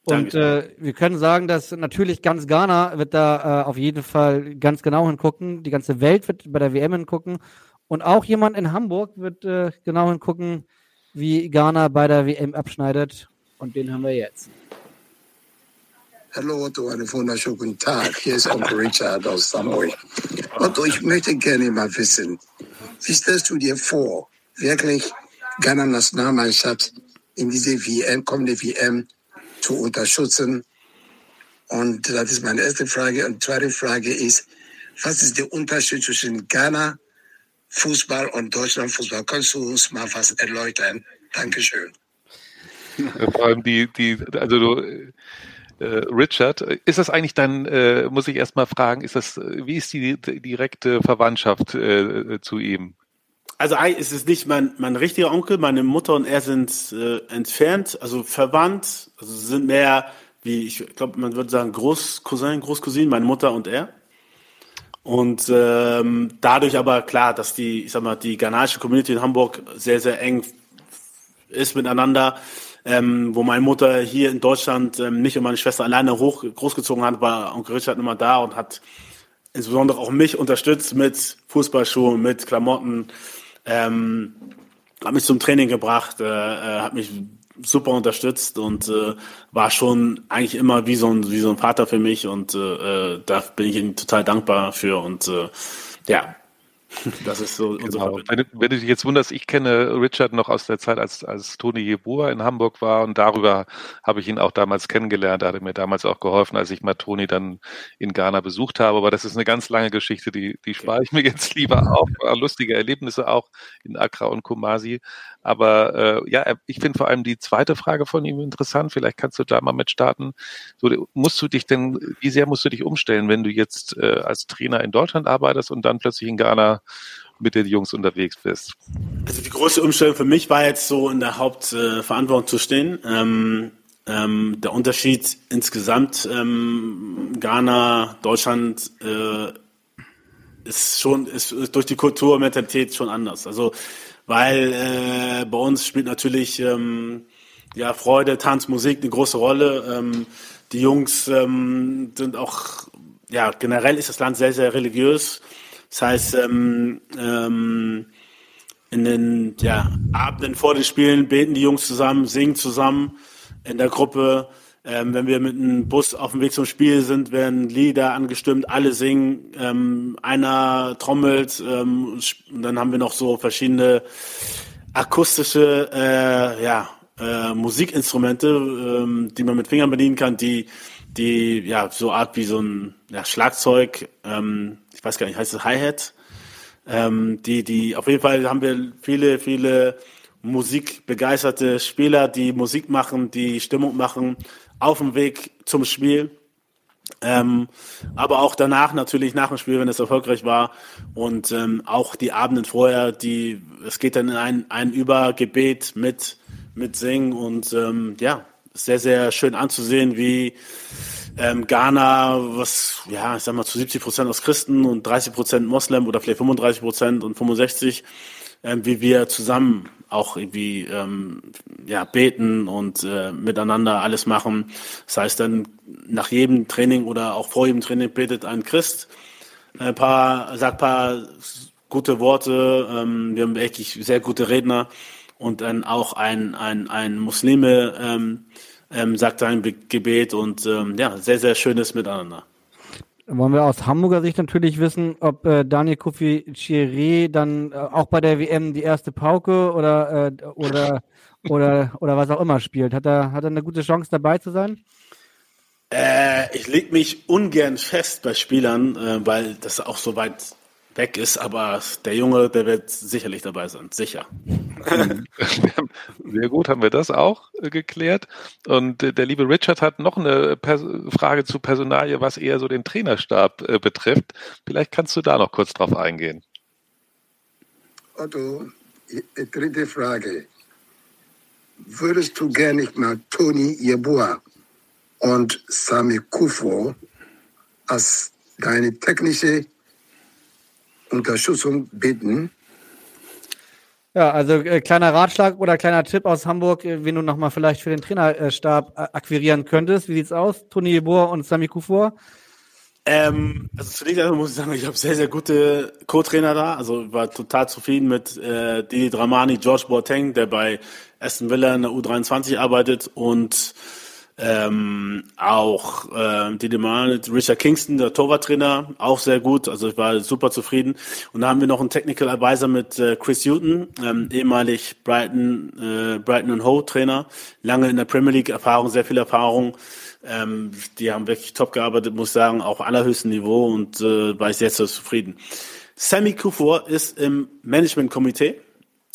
Und äh, wir können sagen, dass natürlich ganz Ghana wird da äh, auf jeden Fall ganz genau hingucken. Die ganze Welt wird bei der WM hingucken. Und auch jemand in Hamburg wird äh, genau hingucken, wie Ghana bei der WM abschneidet. Und den haben wir jetzt. Hallo Otto, einen wunderschönen guten Tag. Hier ist Onkel Richard aus Hamburg. Otto, ich möchte gerne mal wissen, wie stellst du dir vor, wirklich Ghana Nationalmannschaft in diese WM, kommende WM zu unterstützen? Und das ist meine erste Frage. Und zweite Frage ist, was ist der Unterschied zwischen Ghana Fußball und Deutschland Fußball? Kannst du uns mal was erläutern? Dankeschön. Vor allem die, die, also du, Richard, ist das eigentlich dann, äh, muss ich erstmal fragen, ist das, wie ist die, die direkte Verwandtschaft äh, zu ihm? Also es ist nicht mein, mein richtiger Onkel, meine Mutter und er sind äh, entfernt, also verwandt, also sind mehr wie, ich glaube, man würde sagen Großcousin, Großcousin, meine Mutter und er. Und ähm, dadurch aber klar, dass die, ich sag mal, die ghanaische Community in Hamburg sehr, sehr eng ist miteinander ähm, wo meine Mutter hier in Deutschland ähm, mich und meine Schwester alleine hoch großgezogen hat, war Onkel Richard immer da und hat insbesondere auch mich unterstützt mit Fußballschuhen, mit Klamotten, ähm, hat mich zum Training gebracht, äh, äh, hat mich super unterstützt und äh, war schon eigentlich immer wie so ein wie so ein Vater für mich und äh, äh da bin ich ihm total dankbar für und äh, ja <laughs> Das ist so unsere genau. wenn, wenn, du dich jetzt wunderst, ich kenne Richard noch aus der Zeit, als, als Toni Jeboa in Hamburg war und darüber habe ich ihn auch damals kennengelernt. Er hatte mir damals auch geholfen, als ich mal Toni dann in Ghana besucht habe. Aber das ist eine ganz lange Geschichte, die, die spare ich mir jetzt lieber auf. Lustige Erlebnisse auch in Accra und Kumasi. Aber äh, ja, ich finde vor allem die zweite Frage von ihm interessant. Vielleicht kannst du da mal mit starten. So, musst du dich denn, wie sehr musst du dich umstellen, wenn du jetzt äh, als Trainer in Deutschland arbeitest und dann plötzlich in Ghana mit den Jungs unterwegs bist? Also die größte Umstellung für mich war jetzt so in der Hauptverantwortung äh, zu stehen. Ähm, ähm, der Unterschied insgesamt ähm, Ghana, Deutschland äh, ist schon ist durch die Kultur Mentalität schon anders. Also weil äh, bei uns spielt natürlich ähm, ja Freude, Tanz, Musik eine große Rolle. Ähm, die Jungs ähm, sind auch, ja, generell ist das Land sehr, sehr religiös. Das heißt, ähm, ähm, in den ja, Abenden vor den Spielen beten die Jungs zusammen, singen zusammen in der Gruppe. Ähm, wenn wir mit einem Bus auf dem Weg zum Spiel sind, werden Lieder angestimmt, alle singen, ähm, einer trommelt ähm, und dann haben wir noch so verschiedene akustische äh, ja, äh, Musikinstrumente, ähm, die man mit Fingern bedienen kann, die die ja so Art wie so ein ja, Schlagzeug, ähm, ich weiß gar nicht, heißt es Hi-Hat? Ähm, die, die, auf jeden Fall haben wir viele, viele musikbegeisterte Spieler, die Musik machen, die Stimmung machen, auf dem Weg zum Spiel. Ähm, aber auch danach natürlich nach dem Spiel, wenn es erfolgreich war und ähm, auch die Abenden vorher, die es geht dann in ein, ein Übergebet mit mit Singen und ähm, ja sehr sehr schön anzusehen, wie ähm, Ghana, was ja ich sag mal zu 70 Prozent aus Christen und 30 Prozent Moslem oder vielleicht 35 Prozent und 65 ähm, wie wir zusammen auch irgendwie ähm, ja, beten und äh, miteinander alles machen. Das heißt dann nach jedem Training oder auch vor jedem Training betet ein Christ ein paar, sagt ein paar gute Worte. Ähm, wir haben wirklich sehr gute Redner und dann auch ein, ein, ein Muslime ähm, ähm, sagt ein Gebet und ähm, ja, sehr, sehr schönes Miteinander wollen wir aus Hamburger Sicht natürlich wissen, ob äh, Daniel Kofi Chiré dann äh, auch bei der WM die erste Pauke oder, äh, oder, <laughs> oder, oder was auch immer spielt. Hat er, hat er eine gute Chance dabei zu sein? Äh, ich leg mich ungern fest bei Spielern, äh, weil das auch so weit weg ist, aber der Junge, der wird sicherlich dabei sein, sicher. <laughs> Sehr gut, haben wir das auch äh, geklärt. Und äh, der liebe Richard hat noch eine Pers Frage zu Personalie, was eher so den Trainerstab äh, betrifft. Vielleicht kannst du da noch kurz drauf eingehen. Otto, dritte Frage. Würdest du gerne nicht mal Toni Yeboah und Sami Kufo als deine technische Unterstützung bitten. Ja, also äh, kleiner Ratschlag oder kleiner Tipp aus Hamburg, äh, wen du nochmal vielleicht für den Trainerstab äh, akquirieren könntest. Wie sieht's aus? Toni Bohr und Sami Kufor? Ähm, also zunächst einmal muss ich sagen, ich habe sehr, sehr gute Co-Trainer da. Also war total zufrieden mit äh, Didi Dramani, George Boateng, der bei Aston Villa in der U23 arbeitet und ähm, auch äh, die Demand, Richard Kingston, der Torwarttrainer, auch sehr gut. Also ich war super zufrieden. Und da haben wir noch einen Technical Advisor mit äh, Chris Hutton, ähm, ehemalig Brighton, äh, Brighton and Ho Trainer, lange in der Premier League Erfahrung, sehr viel Erfahrung. Ähm, die haben wirklich top gearbeitet, muss ich sagen, auch allerhöchsten Niveau und äh, war ich sehr, sehr zufrieden. Sammy Kufor ist im Management-Komitee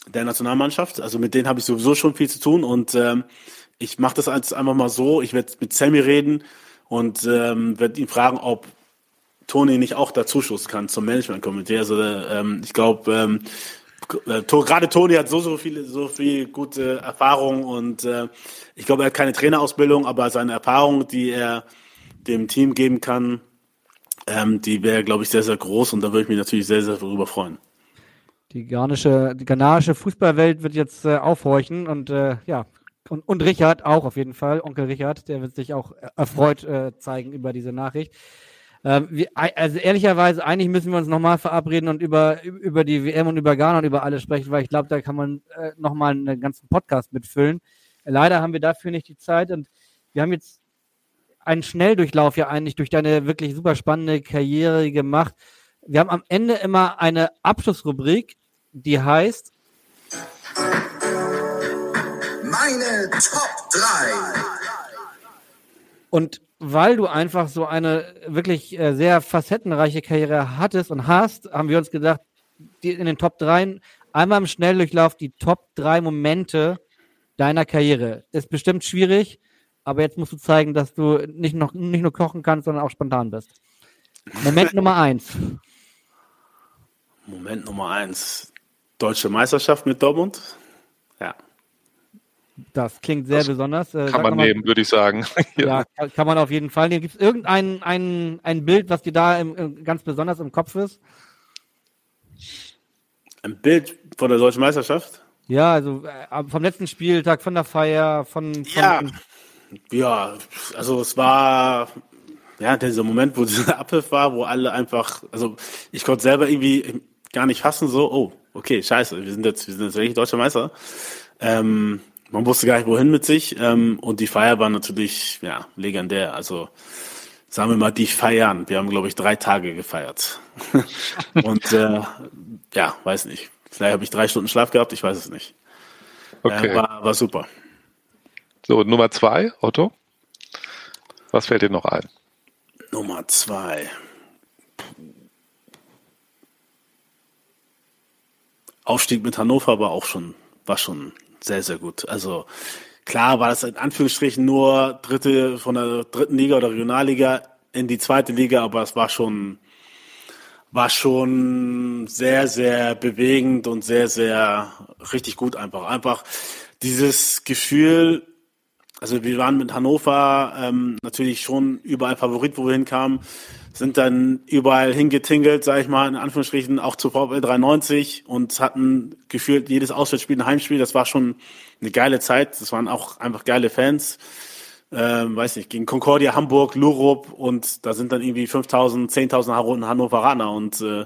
der Nationalmannschaft. Also mit denen habe ich sowieso schon viel zu tun und ähm, ich mache das jetzt einfach mal so, ich werde mit Sammy reden und ähm, werde ihn fragen, ob Toni nicht auch da zuschuss kann zum Management-Komitee. Also ähm, ich glaube, ähm, äh, gerade Toni hat so, so viele, so viel gute Erfahrung und äh, ich glaube, er hat keine Trainerausbildung, aber seine Erfahrung, die er dem Team geben kann, ähm, die wäre, glaube ich, sehr, sehr groß und da würde ich mich natürlich sehr, sehr darüber freuen. Die ghanaische, die ghanaische Fußballwelt wird jetzt äh, aufhorchen und äh, ja, und, und Richard auch auf jeden Fall, Onkel Richard, der wird sich auch erfreut äh, zeigen über diese Nachricht. Ähm, wir, also ehrlicherweise, eigentlich müssen wir uns nochmal verabreden und über, über die WM und über Ghana und über alles sprechen, weil ich glaube, da kann man äh, nochmal einen ganzen Podcast mitfüllen. Leider haben wir dafür nicht die Zeit und wir haben jetzt einen Schnelldurchlauf ja eigentlich durch deine wirklich super spannende Karriere gemacht. Wir haben am Ende immer eine Abschlussrubrik, die heißt meine Top 3. Und weil du einfach so eine wirklich äh, sehr facettenreiche Karriere hattest und hast, haben wir uns gedacht, die in den Top 3 einmal im Schnelldurchlauf die Top 3 Momente deiner Karriere. Ist bestimmt schwierig, aber jetzt musst du zeigen, dass du nicht, noch, nicht nur kochen kannst, sondern auch spontan bist. Moment <laughs> Nummer 1. Moment Nummer 1. Deutsche Meisterschaft mit Dortmund. Ja. Das klingt sehr das besonders. Äh, kann man nehmen, würde ich sagen. <laughs> ja, ja, kann man auf jeden Fall nehmen. Gibt es irgendein ein, ein Bild, was dir da im, im, ganz besonders im Kopf ist? Ein Bild von der deutschen Meisterschaft? Ja, also äh, vom letzten Spieltag, von der Feier, von, von ja. ja, also es war ja dieser Moment, wo dieser <laughs> Abpfiff war, wo alle einfach, also ich konnte selber irgendwie gar nicht fassen, so, oh, okay, scheiße, wir sind jetzt, wir sind jetzt wirklich deutscher Meister. Ähm, man wusste gar nicht, wohin mit sich. Ähm, und die Feier war natürlich, ja, legendär. Also, sagen wir mal, die feiern. Wir haben, glaube ich, drei Tage gefeiert. <laughs> und äh, ja, weiß nicht. Vielleicht habe ich drei Stunden Schlaf gehabt, ich weiß es nicht. Okay. Äh, war, war super. So, Nummer zwei, Otto. Was fällt dir noch ein? Nummer zwei. Aufstieg mit Hannover war auch schon, war schon sehr, sehr gut. Also klar war das in Anführungsstrichen nur dritte von der dritten Liga oder Regionalliga in die zweite Liga, aber es war schon, war schon sehr, sehr bewegend und sehr, sehr richtig gut einfach. Einfach dieses Gefühl, also wir waren mit Hannover ähm, natürlich schon überall Favorit, wo wir hinkamen sind dann überall hingetingelt, sage ich mal, in Anführungsstrichen, auch zu VfL 93 und hatten gefühlt jedes Auswärtsspiel ein Heimspiel. Das war schon eine geile Zeit. Das waren auch einfach geile Fans. Ähm, weiß nicht, gegen Concordia Hamburg, Lurup und da sind dann irgendwie 5000, 10.000 Hannoveraner und äh,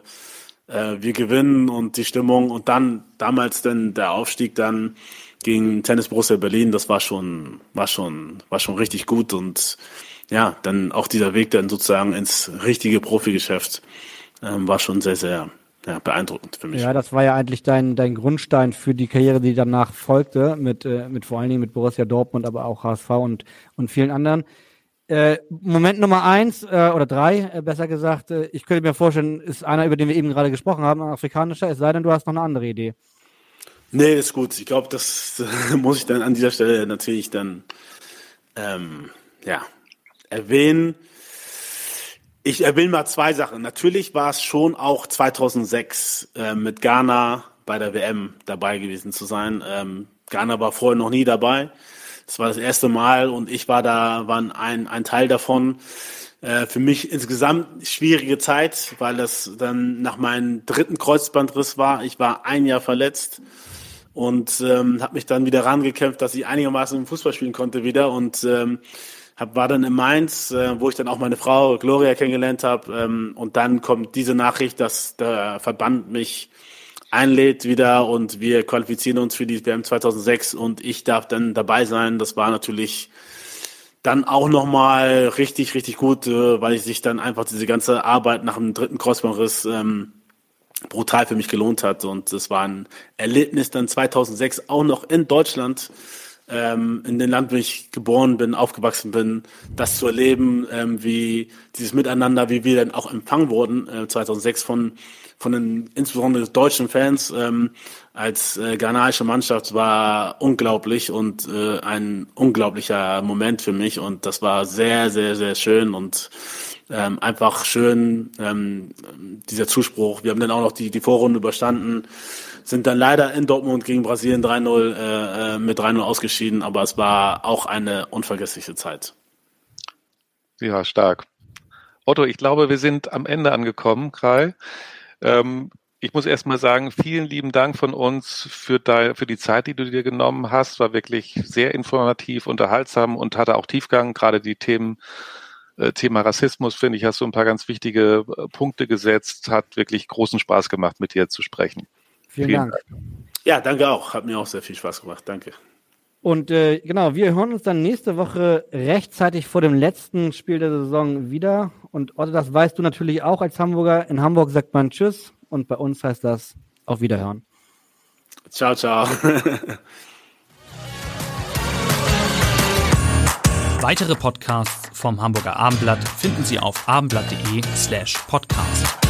äh, wir gewinnen und die Stimmung und dann damals dann der Aufstieg dann gegen Tennis Borussia Berlin, das war schon, war schon, war schon richtig gut und ja, dann auch dieser Weg dann sozusagen ins richtige Profigeschäft ähm, war schon sehr, sehr ja, beeindruckend für mich. Ja, das war ja eigentlich dein, dein Grundstein für die Karriere, die danach folgte, mit, äh, mit vor allen Dingen mit Borussia Dortmund, aber auch HSV und, und vielen anderen. Äh, Moment Nummer eins äh, oder drei, äh, besser gesagt, äh, ich könnte mir vorstellen, ist einer, über den wir eben gerade gesprochen haben, ein afrikanischer, es sei denn, du hast noch eine andere Idee. Nee, ist gut. Ich glaube, das <laughs> muss ich dann an dieser Stelle natürlich dann ähm, ja, erwähnen. Ich erwähne mal zwei Sachen. Natürlich war es schon auch 2006 äh, mit Ghana bei der WM dabei gewesen zu sein. Ähm, Ghana war vorher noch nie dabei. Das war das erste Mal und ich war da, war ein, ein Teil davon. Äh, für mich insgesamt schwierige Zeit, weil das dann nach meinem dritten Kreuzbandriss war. Ich war ein Jahr verletzt und ähm, habe mich dann wieder rangekämpft, dass ich einigermaßen Fußball spielen konnte wieder und ähm, hab, war dann in Mainz, äh, wo ich dann auch meine Frau Gloria kennengelernt habe. Ähm, und dann kommt diese Nachricht, dass der Verband mich einlädt wieder und wir qualifizieren uns für die WM 2006 und ich darf dann dabei sein. Das war natürlich dann auch nochmal richtig, richtig gut, äh, weil ich sich dann einfach diese ganze Arbeit nach dem dritten Kreuzbandriss ähm, brutal für mich gelohnt hat. Und es war ein Erlebnis dann 2006 auch noch in Deutschland ähm, in dem Land, wo ich geboren bin, aufgewachsen bin, das zu erleben, ähm, wie dieses Miteinander, wie wir dann auch empfangen wurden, äh, 2006 von von den insbesondere deutschen Fans ähm, als äh, ghanaische Mannschaft war unglaublich und äh, ein unglaublicher Moment für mich und das war sehr sehr sehr schön und ähm, einfach schön ähm, dieser Zuspruch. Wir haben dann auch noch die die Vorrunde überstanden sind dann leider in Dortmund gegen Brasilien 3-0 äh, äh mit 3-0 ausgeschieden, aber es war auch eine unvergessliche Zeit. Ja, stark. Otto, ich glaube, wir sind am Ende angekommen, Kai. Ähm, ich muss erstmal sagen, vielen lieben Dank von uns für, de, für die Zeit, die du dir genommen hast. War wirklich sehr informativ, unterhaltsam und hatte auch Tiefgang. Gerade die Themen, äh, Thema Rassismus, finde ich, hast du ein paar ganz wichtige äh, Punkte gesetzt. Hat wirklich großen Spaß gemacht, mit dir zu sprechen. Vielen, Vielen Dank. Dank. Ja, danke auch. Hat mir auch sehr viel Spaß gemacht. Danke. Und äh, genau, wir hören uns dann nächste Woche rechtzeitig vor dem letzten Spiel der Saison wieder. Und Otto, das weißt du natürlich auch als Hamburger. In Hamburg sagt man Tschüss und bei uns heißt das auf Wiederhören. Ciao, ciao. <laughs> Weitere Podcasts vom Hamburger Abendblatt finden Sie auf abendblatt.de slash podcast.